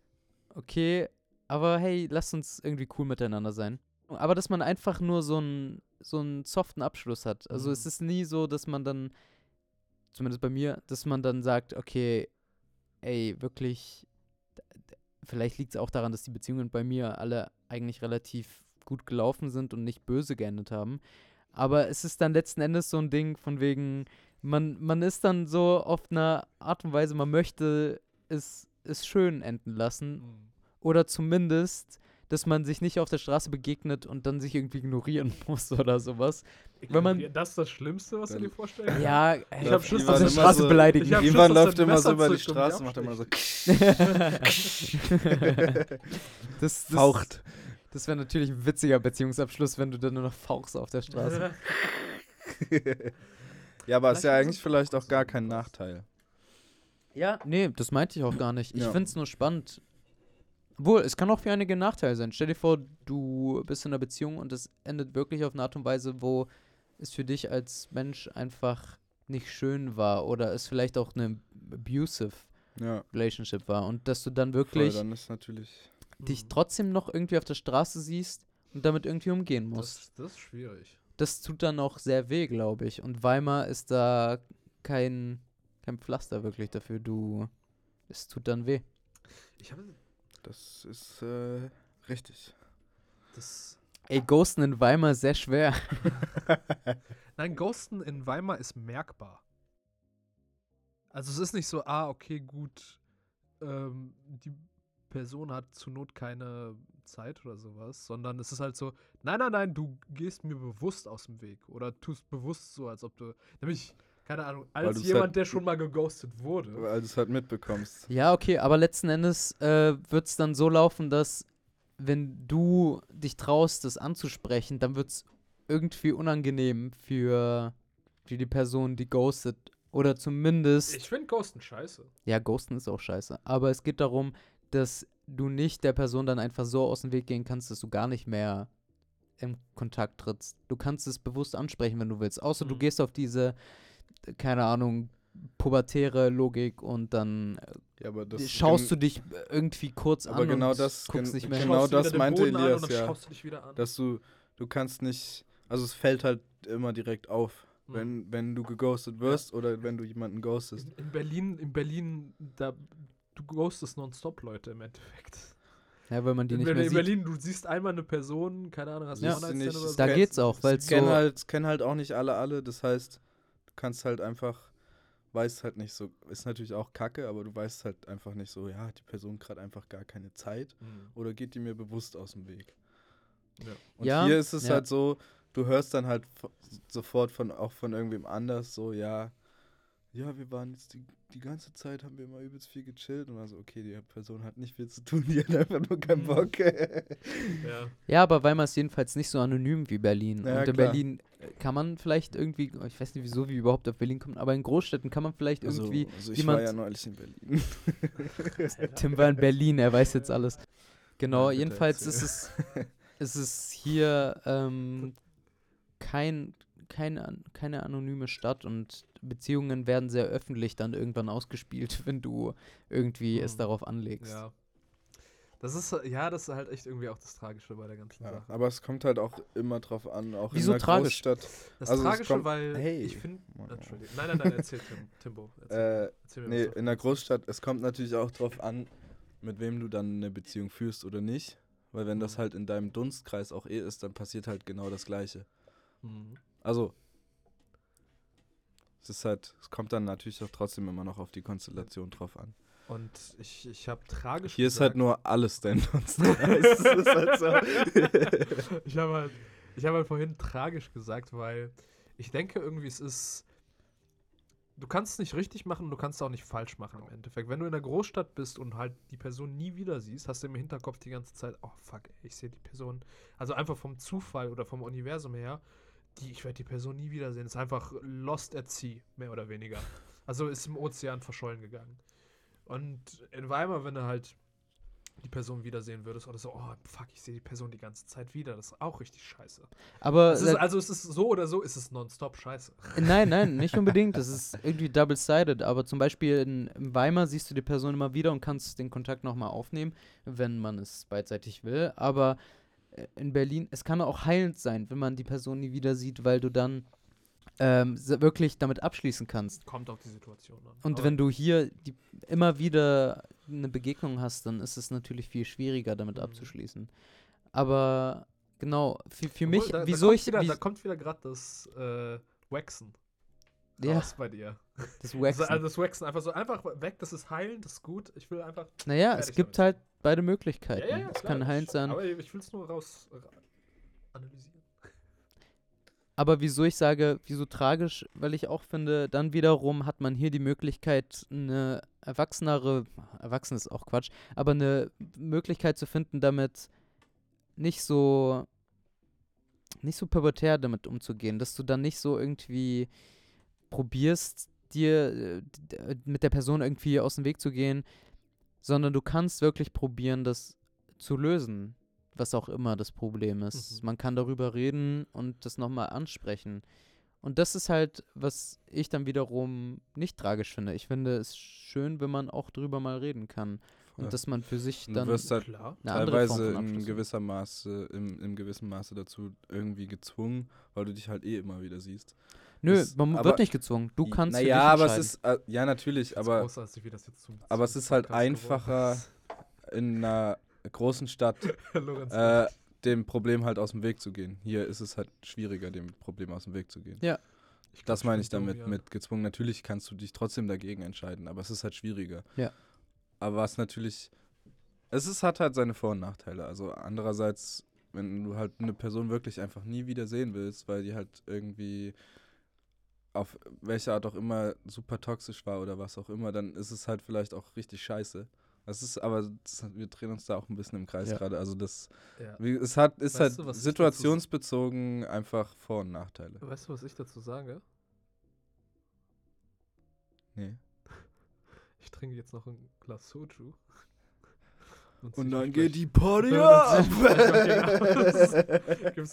okay, aber hey, lass uns irgendwie cool miteinander sein. Aber dass man einfach nur so einen so einen soften Abschluss hat. Also es Mhm. ist nie so, dass man dann, zumindest bei mir, dass man dann sagt, okay, ey, wirklich, vielleicht liegt es auch daran, dass die Beziehungen bei mir alle eigentlich relativ gut gelaufen sind und nicht böse geendet haben. Aber es ist dann letzten Endes so ein Ding von wegen, man, man ist dann so auf eine Art und Weise, man möchte es, es schön enden lassen. Mhm. Oder zumindest, dass man sich nicht auf der Straße begegnet und dann sich irgendwie ignorieren muss oder sowas. Wenn man- das ist das Schlimmste, was du dir vorstellst? Ja, Ich ey, hab Schiss, auf dass der ich Straße so- beleidigen. Ich Ivan läuft immer so über die und Straße, mich macht immer so das, das, faucht. Das wäre natürlich ein witziger Beziehungsabschluss, wenn du dann nur noch fauchst auf der Straße. ja, aber ist Vielleicht ja ist eigentlich es vielleicht auch gar kein. Nachteil. Ja, nee, das meinte ich auch gar nicht. Ich Ja. finde es nur spannend. Obwohl, es kann auch für einige Nachteil sein. Stell dir vor, du bist in einer Beziehung und es endet wirklich auf eine Art und Weise, wo es für dich als Mensch einfach nicht schön war oder es vielleicht auch eine abusive Ja, Relationship war und dass du dann voll, wirklich dann ist natürlich. dich Mhm. trotzdem noch irgendwie auf der Straße siehst und damit irgendwie umgehen musst. Das, das ist schwierig. Das tut dann auch sehr weh, glaube ich. Und Weimar ist da kein, kein Pflaster wirklich dafür. Du, es tut dann weh. Ich habe Das ist äh, richtig. das. Ey, Ghosten in Weimar ist sehr schwer. Nein, Ghosten in Weimar ist merkbar. Also es ist nicht so, ah, okay, gut, ähm, die Person hat zur Not keine Zeit oder sowas, sondern es ist halt so, nein, nein, nein, du gehst mir bewusst aus dem Weg oder tust bewusst so, als ob du, nämlich, keine Ahnung, als jemand, halt- der schon mal geghostet wurde. Weil du es halt mitbekommst. Ja, okay, aber letzten Endes äh, wird es dann so laufen, dass wenn du dich traust, das anzusprechen, dann wird es irgendwie unangenehm für, für die Person, die ghostet. Oder zumindest. Ich finde Ghosten scheiße. Ja, Ghosten ist auch scheiße. Aber es geht darum, dass du nicht der Person dann einfach so aus dem Weg gehen kannst, dass du gar nicht mehr in Kontakt trittst. Du kannst es bewusst ansprechen, wenn du willst. Außer du Mhm. gehst auf diese, äh, keine Ahnung, pubertäre Logik und dann äh, Ja, aber das schaust du dich irgendwie kurz Aber an genau und das- guckst gen- nicht mehr genau du das meinte Elias, ja. du dich wieder an. dass du, du kannst nicht, also es fällt halt immer direkt auf, Mhm. wenn, wenn du geghostet wirst oder wenn du jemanden ghostest. In, in Berlin, in Berlin, da du ghostest nonstop Leute im Endeffekt. Ja, weil man die In, nicht Berlin, mehr in sieht. Berlin, du siehst einmal eine Person, keine Ahnung, hast du Ja. One-Night-Stand nicht, oder so. Da geht's auch, weil Ich so. kenne halt, kenn halt auch nicht alle alle, das heißt, du kannst halt einfach, weißt halt nicht so, ist natürlich auch kacke, aber du weißt halt einfach nicht so, ja, hat die Person gerade einfach gar keine Zeit Mhm. oder geht die mir bewusst aus dem Weg. Ja. Und Ja, hier ist es ja. halt so, du hörst dann halt sofort von auch von irgendwem anders so, ja, ja, wir waren jetzt die, die ganze Zeit, haben wir immer übelst viel gechillt und also, okay, die Person hat nicht viel zu tun, die hat einfach nur keinen Mhm. Bock. Ja. Ja, aber Weimar ist jedenfalls nicht so anonym wie Berlin. Ja, und in klar. Berlin äh, kann man vielleicht irgendwie, ich weiß nicht wieso, wie überhaupt auf Berlin kommt, aber in Großstädten kann man vielleicht Also, irgendwie. also ich jemand- war ja neulich in Berlin. Tim war in Berlin, er weiß jetzt alles. Genau, Ja, jedenfalls erzähl. ist es, ist es hier ähm, kein, keine, keine anonyme Stadt und Beziehungen werden sehr öffentlich dann irgendwann ausgespielt, wenn du irgendwie es Mhm. darauf anlegst. ja. Das ist, ja, das ist halt echt irgendwie auch das Tragische bei der ganzen Ja, Sache. aber es kommt halt auch immer drauf an, auch Wieso in der tragisch? Großstadt. Das also es Tragische, kommt- weil Hey. ich finde. Entschuldigung. Nein, nein, nein, erzähl Tim, Timbo. Erzähl, Äh, erzähl mir nee, in der. Großstadt, es kommt natürlich auch drauf an, mit wem du dann eine Beziehung führst oder nicht. Weil wenn das Mhm. halt in deinem Dunstkreis auch eh ist, dann passiert halt genau das Gleiche. Mhm. Also, es ist halt, es kommt dann natürlich auch trotzdem immer noch auf die Konstellation drauf an. Und ich, ich habe tragisch. Hier ist halt gesagt- nur alles ist halt so. ich habe halt, ich hab halt vorhin tragisch gesagt, weil ich denke irgendwie, es ist. Du kannst es nicht richtig machen, du kannst es auch nicht falsch machen im Endeffekt. Wenn du in der Großstadt bist und halt die Person nie wieder siehst, hast du im Hinterkopf die ganze Zeit, oh fuck, ey, ich sehe die Person. Also einfach vom Zufall oder vom Universum her, die, ich werde die Person nie wiedersehen. Ist einfach lost at sea, mehr oder weniger. Also ist im Ozean verschollen gegangen. Und in Weimar, wenn du halt die Person wiedersehen würdest oder so, oh fuck, ich sehe die Person die ganze Zeit wieder, das ist auch richtig scheiße. Aber Es ist, also es ist so oder so, ist es nonstop scheiße. Nein, nein, nicht unbedingt. Das ist irgendwie double-sided. Aber zum Beispiel in, in Weimar siehst du die Person immer wieder und kannst den Kontakt nochmal aufnehmen, wenn man es beidseitig will. Aber äh, in Berlin, es kann auch heilend sein, wenn man die Person nie wieder sieht, weil du dann ähm, wirklich damit abschließen kannst. Kommt auf die Situation an. Und Aber wenn du hier die, immer wieder eine Begegnung hast, dann ist es natürlich viel schwieriger, damit Mhm. abzuschließen. Aber genau, für, für Obwohl, mich, da, wieso da ich. Wieder, wie, da kommt wieder gerade das äh, Waxen ja, raus bei dir. das Also, Waxen. also das Waxen, einfach so einfach weg, das ist heilend, das ist gut. Ich will einfach. Naja, es gibt damit. halt beide Möglichkeiten. Ja, ja, es kann ich- sein. Aber ich will es nur raus ra- analysieren. Aber wieso ich sage, wieso tragisch, weil ich auch finde, dann wiederum hat man hier die Möglichkeit, eine erwachsenere, erwachsen ist auch Quatsch, aber eine Möglichkeit zu finden, damit nicht so, nicht so pubertär damit umzugehen, dass du dann nicht so irgendwie probierst, dir äh, mit der Person irgendwie aus dem Weg zu gehen, sondern du kannst wirklich probieren, das zu lösen, was auch immer das Problem ist. Mhm. Man kann darüber reden und das nochmal ansprechen. Und das ist halt, was ich dann wiederum nicht tragisch finde. Ich finde es schön, wenn man auch drüber mal reden kann. Ja. Und dass man für sich dann du wirst halt Klar. teilweise in gewisser Maße, im, im gewissen Maße dazu irgendwie gezwungen, weil du dich halt eh immer wieder siehst. Nö, man aber- wird nicht gezwungen. Du kannst für Naja, aber es ist, äh, ja natürlich, aber, großartig, wie das jetzt zum, aber es ist halt einfacher in einer großen Stadt äh, dem Problem halt aus dem Weg zu gehen. Hier ist es halt schwieriger, dem Problem aus dem Weg zu gehen. Ja. ich Das meine ich damit ja. mit gezwungen. Natürlich kannst du dich trotzdem dagegen entscheiden, aber es ist halt schwieriger. Ja. Aber was natürlich, es ist, hat halt seine Vor- und Nachteile. Also andererseits, wenn du halt eine Person wirklich einfach nie wieder sehen willst, weil die halt irgendwie auf welche Art auch immer super toxisch war oder was auch immer, dann ist es halt vielleicht auch richtig scheiße. Das ist aber, das, wir drehen uns da auch ein bisschen im Kreis Ja. gerade. Also das, Ja. wie, es hat, ist Weißt halt du, situationsbezogen einfach Vor- und Nachteile. Weißt du, was ich dazu sage? Nee. Ich trinke jetzt noch ein Glas Soju. Und dann ich geht die Party ab.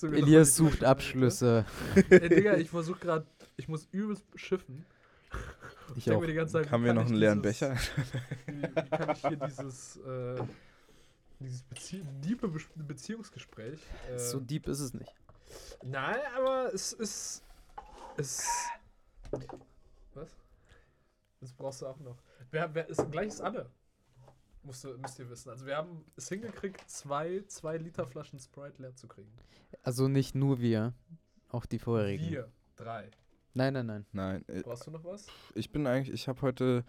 Elias sucht Flasche, Abschlüsse. Ey, Digga, ich versuche gerade, ich muss übelst schiffen. Ich denk auch. mir die ganze Zeit, Haben wir noch ich einen leeren dieses- Becher? Wie, wie kann ich hier dieses, äh, dieses Bezie diepe Be Beziehungsgespräch. Äh, So deep ist es nicht. Nein, aber es ist. Es. Was? Das brauchst du auch noch. Wer, wer ist gleich ist Anne? Musst, du, müsst ihr wissen. Also wir haben es hingekriegt, zwei, zwei Liter Flaschen Sprite leer zu kriegen. Also nicht nur wir, auch die vorherigen. Wir, drei. Nein, nein, nein. Nein, äh, Brauchst du noch was? ich bin eigentlich, ich habe heute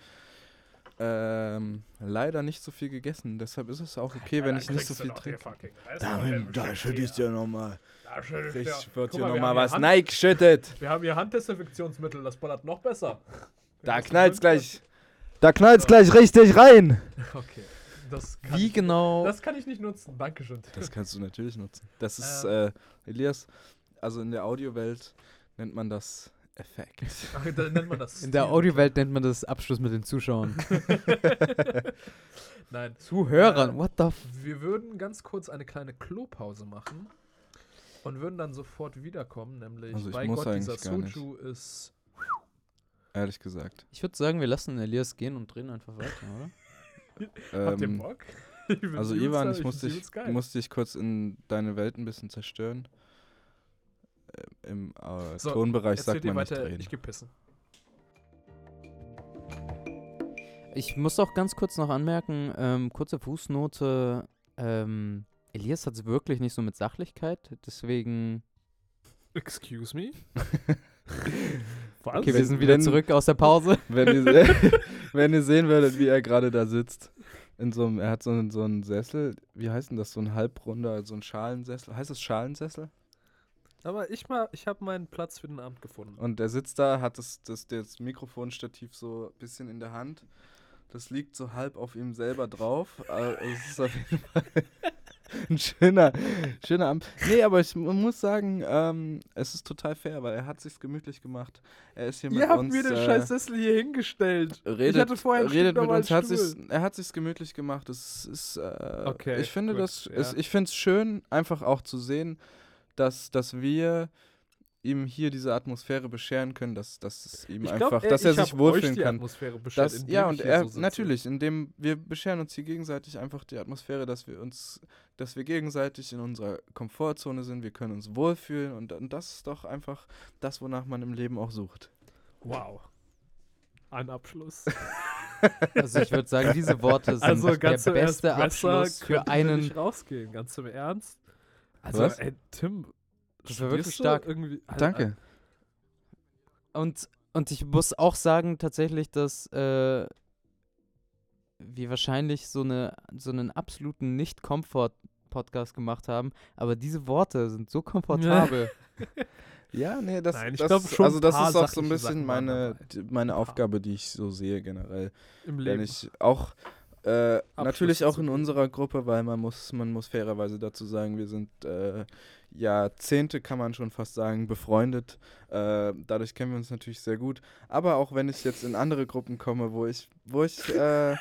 ähm, leider nicht so viel gegessen. Deshalb ist es auch okay, wenn ich nicht so viel trinke. nochmal. Da schüttet Richtig, der- wird Guck hier mal, wir nochmal haben hier was Hand- Nike schüttet. Wir haben hier Handdesinfektionsmittel, das ballert noch besser. Da knallt's gleich. Da knallt's gleich richtig rein. Okay. Das kann Wie ich, genau? Das kann ich nicht nutzen. Dankeschön. Das kannst du natürlich nutzen. Das ist, Ähm. äh, Elias, also in der Audiowelt nennt man das Effekt. Ach, dann nennt man das. In der. Audiowelt nennt man das Abschluss mit den Zuschauern. Nein. Zuhörern, Äh, what the f Wir würden ganz kurz eine kleine Klopause machen und würden dann sofort wiederkommen, nämlich Also ich bei muss Gott, dieser. Soju ist. Ehrlich gesagt. Ich würde sagen, wir lassen Elias gehen und drehen einfach weiter, oder? Habt ihr Ähm, Bock? Ich also Ivan, ich find's muss dich, übelst geil. muss dich kurz in deine Welt ein bisschen zerstören. Äh, Im äh, So, Tonbereich sagt man nicht weiter, drehen. ich geh pissen. Ich muss auch ganz kurz noch anmerken, ähm, kurze Fußnote, ähm, Elias hat es wirklich nicht so mit Sachlichkeit, deswegen... Excuse me? Was? Okay, wir sind wieder wenn- zurück aus der Pause. wenn, ihr, se- wenn ihr sehen würdet, wie er gerade da sitzt. In so einem, er hat so einen, so einen Sessel, wie heißt denn das, so ein halbrunder, so ein Schalensessel. Heißt das Schalensessel? Aber ich mal, ich habe meinen Platz für den Abend gefunden. Und er sitzt da, hat das, das, das Mikrofonstativ so ein bisschen in der Hand. Das liegt so halb auf ihm selber drauf. Äh, es ist auf jeden Fall ein schöner, schöner Abend. Nee, aber ich mu- muss sagen, ähm, es ist total fair, weil er hat sich's gemütlich gemacht. Er ist hier mit Ihr habt uns. mir den äh, scheiß Sessel hier hingestellt. redet, ich hatte vorher einen redet mit uns. Er hat, sich's, er hat sich's gemütlich gemacht. Es ist, äh, Okay, ich finde gut, das, ja. es, ich finde es schön, einfach auch zu sehen, dass, dass wir ihm hier diese Atmosphäre bescheren können, dass, dass es ihm Ich einfach, glaub, dass er ich sich wohlfühlen kann. Atmosphäre beschert, Das, indem ja, ich und hier er, so natürlich, indem wir bescheren uns hier gegenseitig einfach die Atmosphäre, dass wir uns, dass wir gegenseitig in unserer Komfortzone sind, wir können uns wohlfühlen und, und das ist doch einfach das, wonach man im Leben auch sucht. Wow. Ein Abschluss. Also ich würde sagen, diese Worte sind Also der beste Abschluss für einen. nicht rausgehen, ganz im Ernst. Also, Was? ey, Tim, Das war wirklich stark. Irgendwie, Alter, Danke. Und, und ich muss auch sagen, tatsächlich, dass äh, wir wahrscheinlich so, eine, so einen absoluten Nicht-Komfort-Podcast gemacht haben, aber diese Worte sind so komfortabel. Ja, nee, das, Nein, ich das glaub schon also das ist auch so ein bisschen Sachen meine, meine. Aufgabe, die ich so sehe generell. Im Wenn Leben. ich auch äh, natürlich auch in unserer Gruppe, weil man muss, man muss fairerweise dazu sagen, wir sind äh, Jahrzehnte, kann man schon fast sagen, befreundet. Äh, dadurch kennen wir uns natürlich sehr gut. Aber auch wenn ich jetzt in andere Gruppen komme, wo ich, wo ich, äh,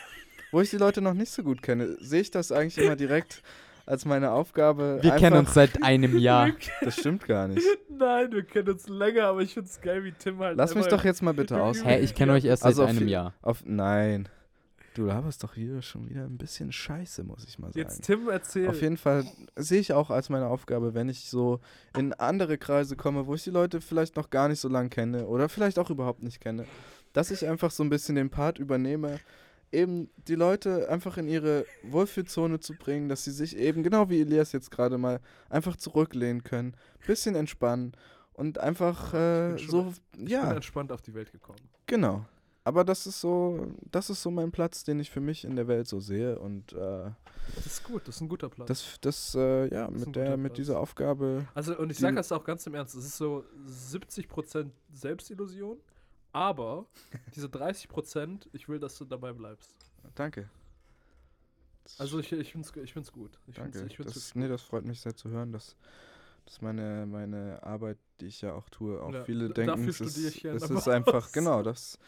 wo ich die Leute noch nicht so gut kenne, sehe ich das eigentlich immer direkt als meine Aufgabe. wir kennen uns seit einem Jahr. Das stimmt gar nicht. Nein, wir kennen uns länger, aber ich find's geil, wie Tim halt. Lass mich doch jetzt mal bitte aus. Hä, ich kenne euch erst Also seit auf einem Jahr. Auf, nein. Du laberst doch hier schon wieder ein bisschen Scheiße, muss ich mal sagen. Jetzt Tim erzählt. Auf jeden Fall sehe ich auch als meine Aufgabe, wenn ich so in andere Kreise komme, wo ich die Leute vielleicht noch gar nicht so lange kenne oder vielleicht auch überhaupt nicht kenne, dass ich einfach so ein bisschen den Part übernehme, eben die Leute einfach in ihre Wohlfühlzone zu bringen, dass sie sich eben, genau wie Elias jetzt gerade mal, einfach zurücklehnen können, bisschen entspannen und einfach äh, bin schon- so, Ich bin ja, entspannt auf die Welt gekommen. genau. Aber das ist so, das ist so mein Platz, den ich für mich in der Welt so sehe und äh, Das ist gut, das ist ein guter Platz. das, das, äh, ja, Das mit der, mit dieser Aufgabe. also, und ich sage das auch ganz im Ernst, es ist so 70% Selbstillusion, aber diese 30%, ich will, dass du dabei bleibst. Danke. Also ich, ich finde es ich find's gut. Ich find's, Danke. ich find's das, nee, das freut mich sehr zu hören, dass, dass meine, meine Arbeit, die ich ja auch tue, auch Ja, viele denken, studiere ist, es der ist einfach, genau, das.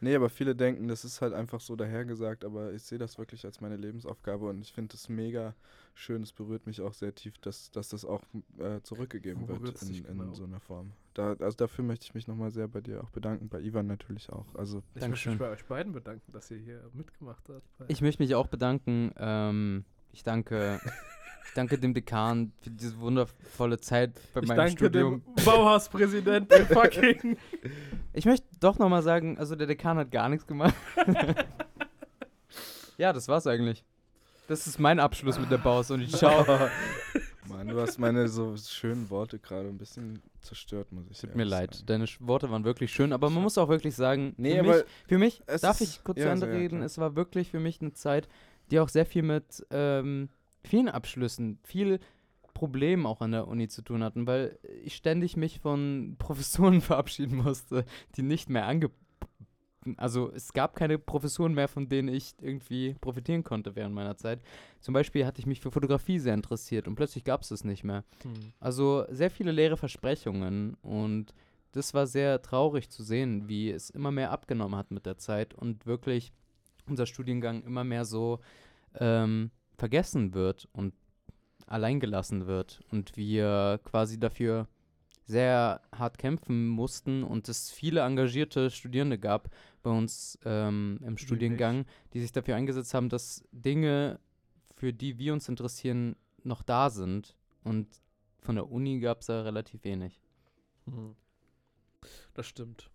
Nee, aber viele denken, das ist halt einfach so dahergesagt, aber ich sehe das wirklich als meine Lebensaufgabe und ich finde es mega schön, es berührt mich auch sehr tief, dass, dass das auch äh, zurückgegeben Wo wird in, in genau? so einer Form. Da, also dafür möchte ich mich nochmal sehr bei dir auch bedanken, bei Ivan natürlich auch. Also Ich möchte Dankeschön. mich bei euch beiden bedanken, dass ihr hier mitgemacht habt. Ich möchte mich auch bedanken. Ähm, ich danke, ich danke dem Dekan für diese wundervolle Zeit bei ich meinem danke Studium. dem Bauhauspräsidenten im fucking. Ich möchte doch nochmal sagen, also der Dekan hat gar nichts gemacht. ja, das war's eigentlich. Das ist mein Abschluss mit der Baus und ich ciao. Mann, du hast meine so schönen Worte gerade ein bisschen zerstört, muss ich Tut mir leid, sagen. deine Worte waren wirklich schön, aber man muss auch wirklich sagen, Nee, für, aber mich, für mich, darf ich kurz ja, zu Ende ja, reden, klar. es war wirklich für mich eine Zeit, die auch sehr viel mit ähm, vielen Abschlüssen, viel Problemen auch an der Uni zu tun hatten, weil ich ständig mich von Professoren verabschieden musste, die nicht mehr ange... Also es gab keine Professoren mehr, von denen ich irgendwie profitieren konnte während meiner Zeit. Zum Beispiel hatte ich mich für Fotografie sehr interessiert und plötzlich gab es das nicht mehr. Hm. Also sehr viele leere Versprechungen und das war sehr traurig zu sehen, wie es immer mehr abgenommen hat mit der Zeit und wirklich unser Studiengang immer mehr so ähm, vergessen wird und alleingelassen wird und wir quasi dafür sehr hart kämpfen mussten und es viele engagierte Studierende gab bei uns ähm, im Studiengang, die sich dafür eingesetzt haben, dass Dinge, für die wir uns interessieren, noch da sind. Und von der Uni gab es da relativ wenig. Hm. Das stimmt.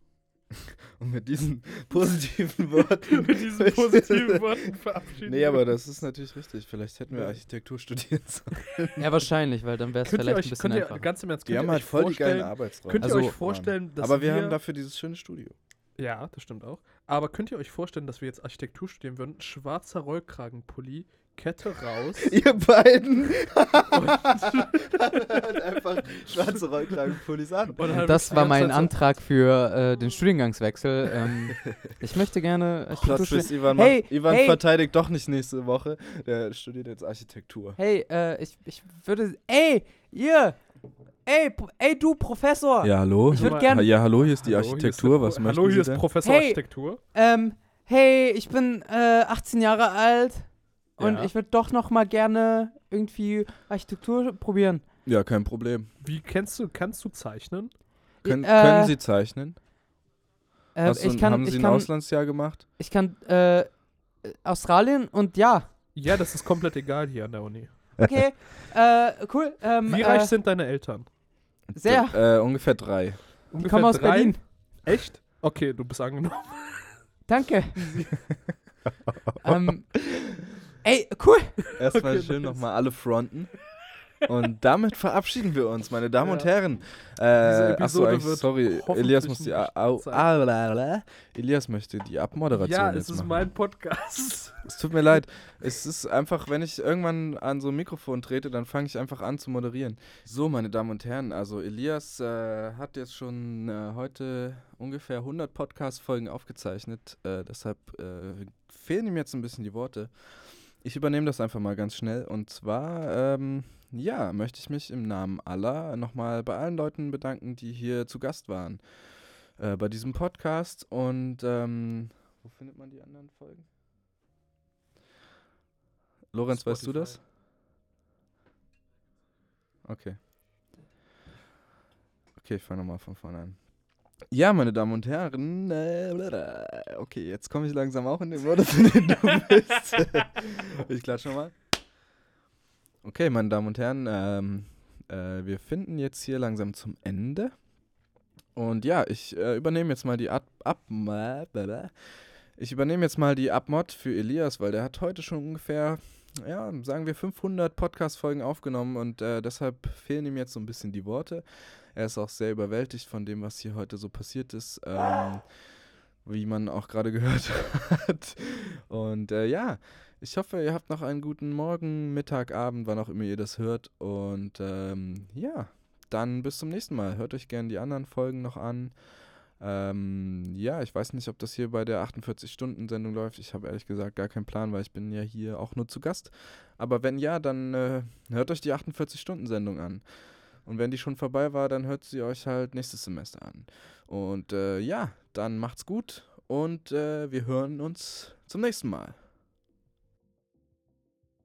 Und mit diesen positiven Worten. Mit diesen positiven Worten verabschieden Nee, aber das ist natürlich richtig. Vielleicht hätten wir. Architektur studieren sollen. Ja, wahrscheinlich, weil dann wäre es vielleicht ein euch, bisschen könnt ihr, einfacher. ganz im Ernst, Die könnt haben ihr halt euch voll die geilen vorstellen, Arbeitsräume. könnt ihr Also- euch vorstellen, dass Aber wir wir haben dafür dieses schöne Studio. Ja, das stimmt auch. Aber könnt ihr euch vorstellen, dass wir jetzt Architektur studieren würden? Schwarzer Rollkragenpulli, Kette raus. Ihr beiden Hat einfach schwarze Rollkragenpullis an. und Das war mein Antrag für äh, den Studiengangswechsel. Ähm, ich möchte gerne Architektur Plot-Twist, studieren. Ivan, Hey, macht, Ivan hey. verteidigt doch nicht nächste Woche. Der studiert jetzt Architektur. Hey, äh, ich, ich würde. Ey, ihr! Ey, Pro- ey, du Professor! Ja, hallo? Ich würd Ha- gern- Ja, hallo, hier ist die Hallo, Architektur. Was Pro- möchten Hallo, Sie hier ist denn? Professor Hey. Architektur. Ähm, hey, ich bin äh, 18 Jahre alt und Ja. ich würde doch noch mal gerne irgendwie Architektur probieren. Ja, kein Problem. Wie kennst du, kannst du zeichnen? Können, Äh, können Sie zeichnen? Äh, Hast du, ich kann, haben Sie ich ein kann, Auslandsjahr gemacht? ich kann äh, Australien und ja. Ja, das ist komplett egal hier an der Uni. Okay, äh, cool. Ähm, Wie äh, reich sind deine Eltern? Sehr. Äh, ungefähr drei. Die Ungefähr kommen aus drei? Berlin. Echt? Okay, du bist angenommen. Danke. ähm, ey, cool. Erstmal Okay, schön nice. nochmal alle fronten. Und damit verabschieden wir uns, meine Damen und Ja. Herren. Diese Äh, achso, sorry, Elias muss die. Au, ah. Elias möchte die Abmoderation ja, es ist machen. mein Podcast. Es tut mir leid. Es ist einfach, wenn ich irgendwann an so ein Mikrofon trete, dann fange ich einfach an zu moderieren. So, meine Damen und Herren, also Elias äh, hat jetzt schon äh, heute ungefähr 100 Podcast-Folgen aufgezeichnet. Äh, deshalb äh, fehlen ihm jetzt ein bisschen die Worte. Ich übernehme das einfach mal ganz schnell. Und zwar, ähm, ja, möchte ich mich im Namen aller nochmal bei allen Leuten bedanken, die hier zu Gast waren äh, bei diesem Podcast. Und ähm, wo findet man die anderen Folgen? Lorenz, weißt du Spotify. das? Okay. Okay, ich fange nochmal von vorne an. Ja, meine Damen und Herren, äh, okay, jetzt komme ich langsam auch in den Modus, in dem du bist. ich klatsche nochmal. Okay, meine Damen und Herren, ähm, äh, wir finden jetzt hier langsam zum Ende. Und ja, ich äh, übernehme jetzt mal die Ab, Ab ich übernehme jetzt mal die Abmod für Elias, weil der hat heute schon ungefähr, ja, sagen wir 500 Podcast-Folgen aufgenommen und äh, deshalb fehlen ihm jetzt so ein bisschen die Worte. Er ist auch sehr überwältigt von dem, was hier heute so passiert ist, ähm, wie man auch gerade gehört hat. Und äh, ja, ich hoffe, ihr habt noch einen guten Morgen, Mittag, Abend, wann auch immer ihr das hört. Und ähm, ja, dann bis zum nächsten Mal. Hört euch gerne die anderen Folgen noch an. Ähm, ja, ich weiß nicht, ob das hier bei der 48-Stunden-Sendung läuft. Ich habe ehrlich gesagt gar keinen Plan, weil ich bin ja hier auch nur zu Gast. Aber wenn ja, dann äh, hört euch die 48-Stunden-Sendung an. Und wenn die schon vorbei war, dann hört sie euch halt nächstes Semester an. Und äh, ja, dann macht's gut und äh, wir hören uns zum nächsten Mal.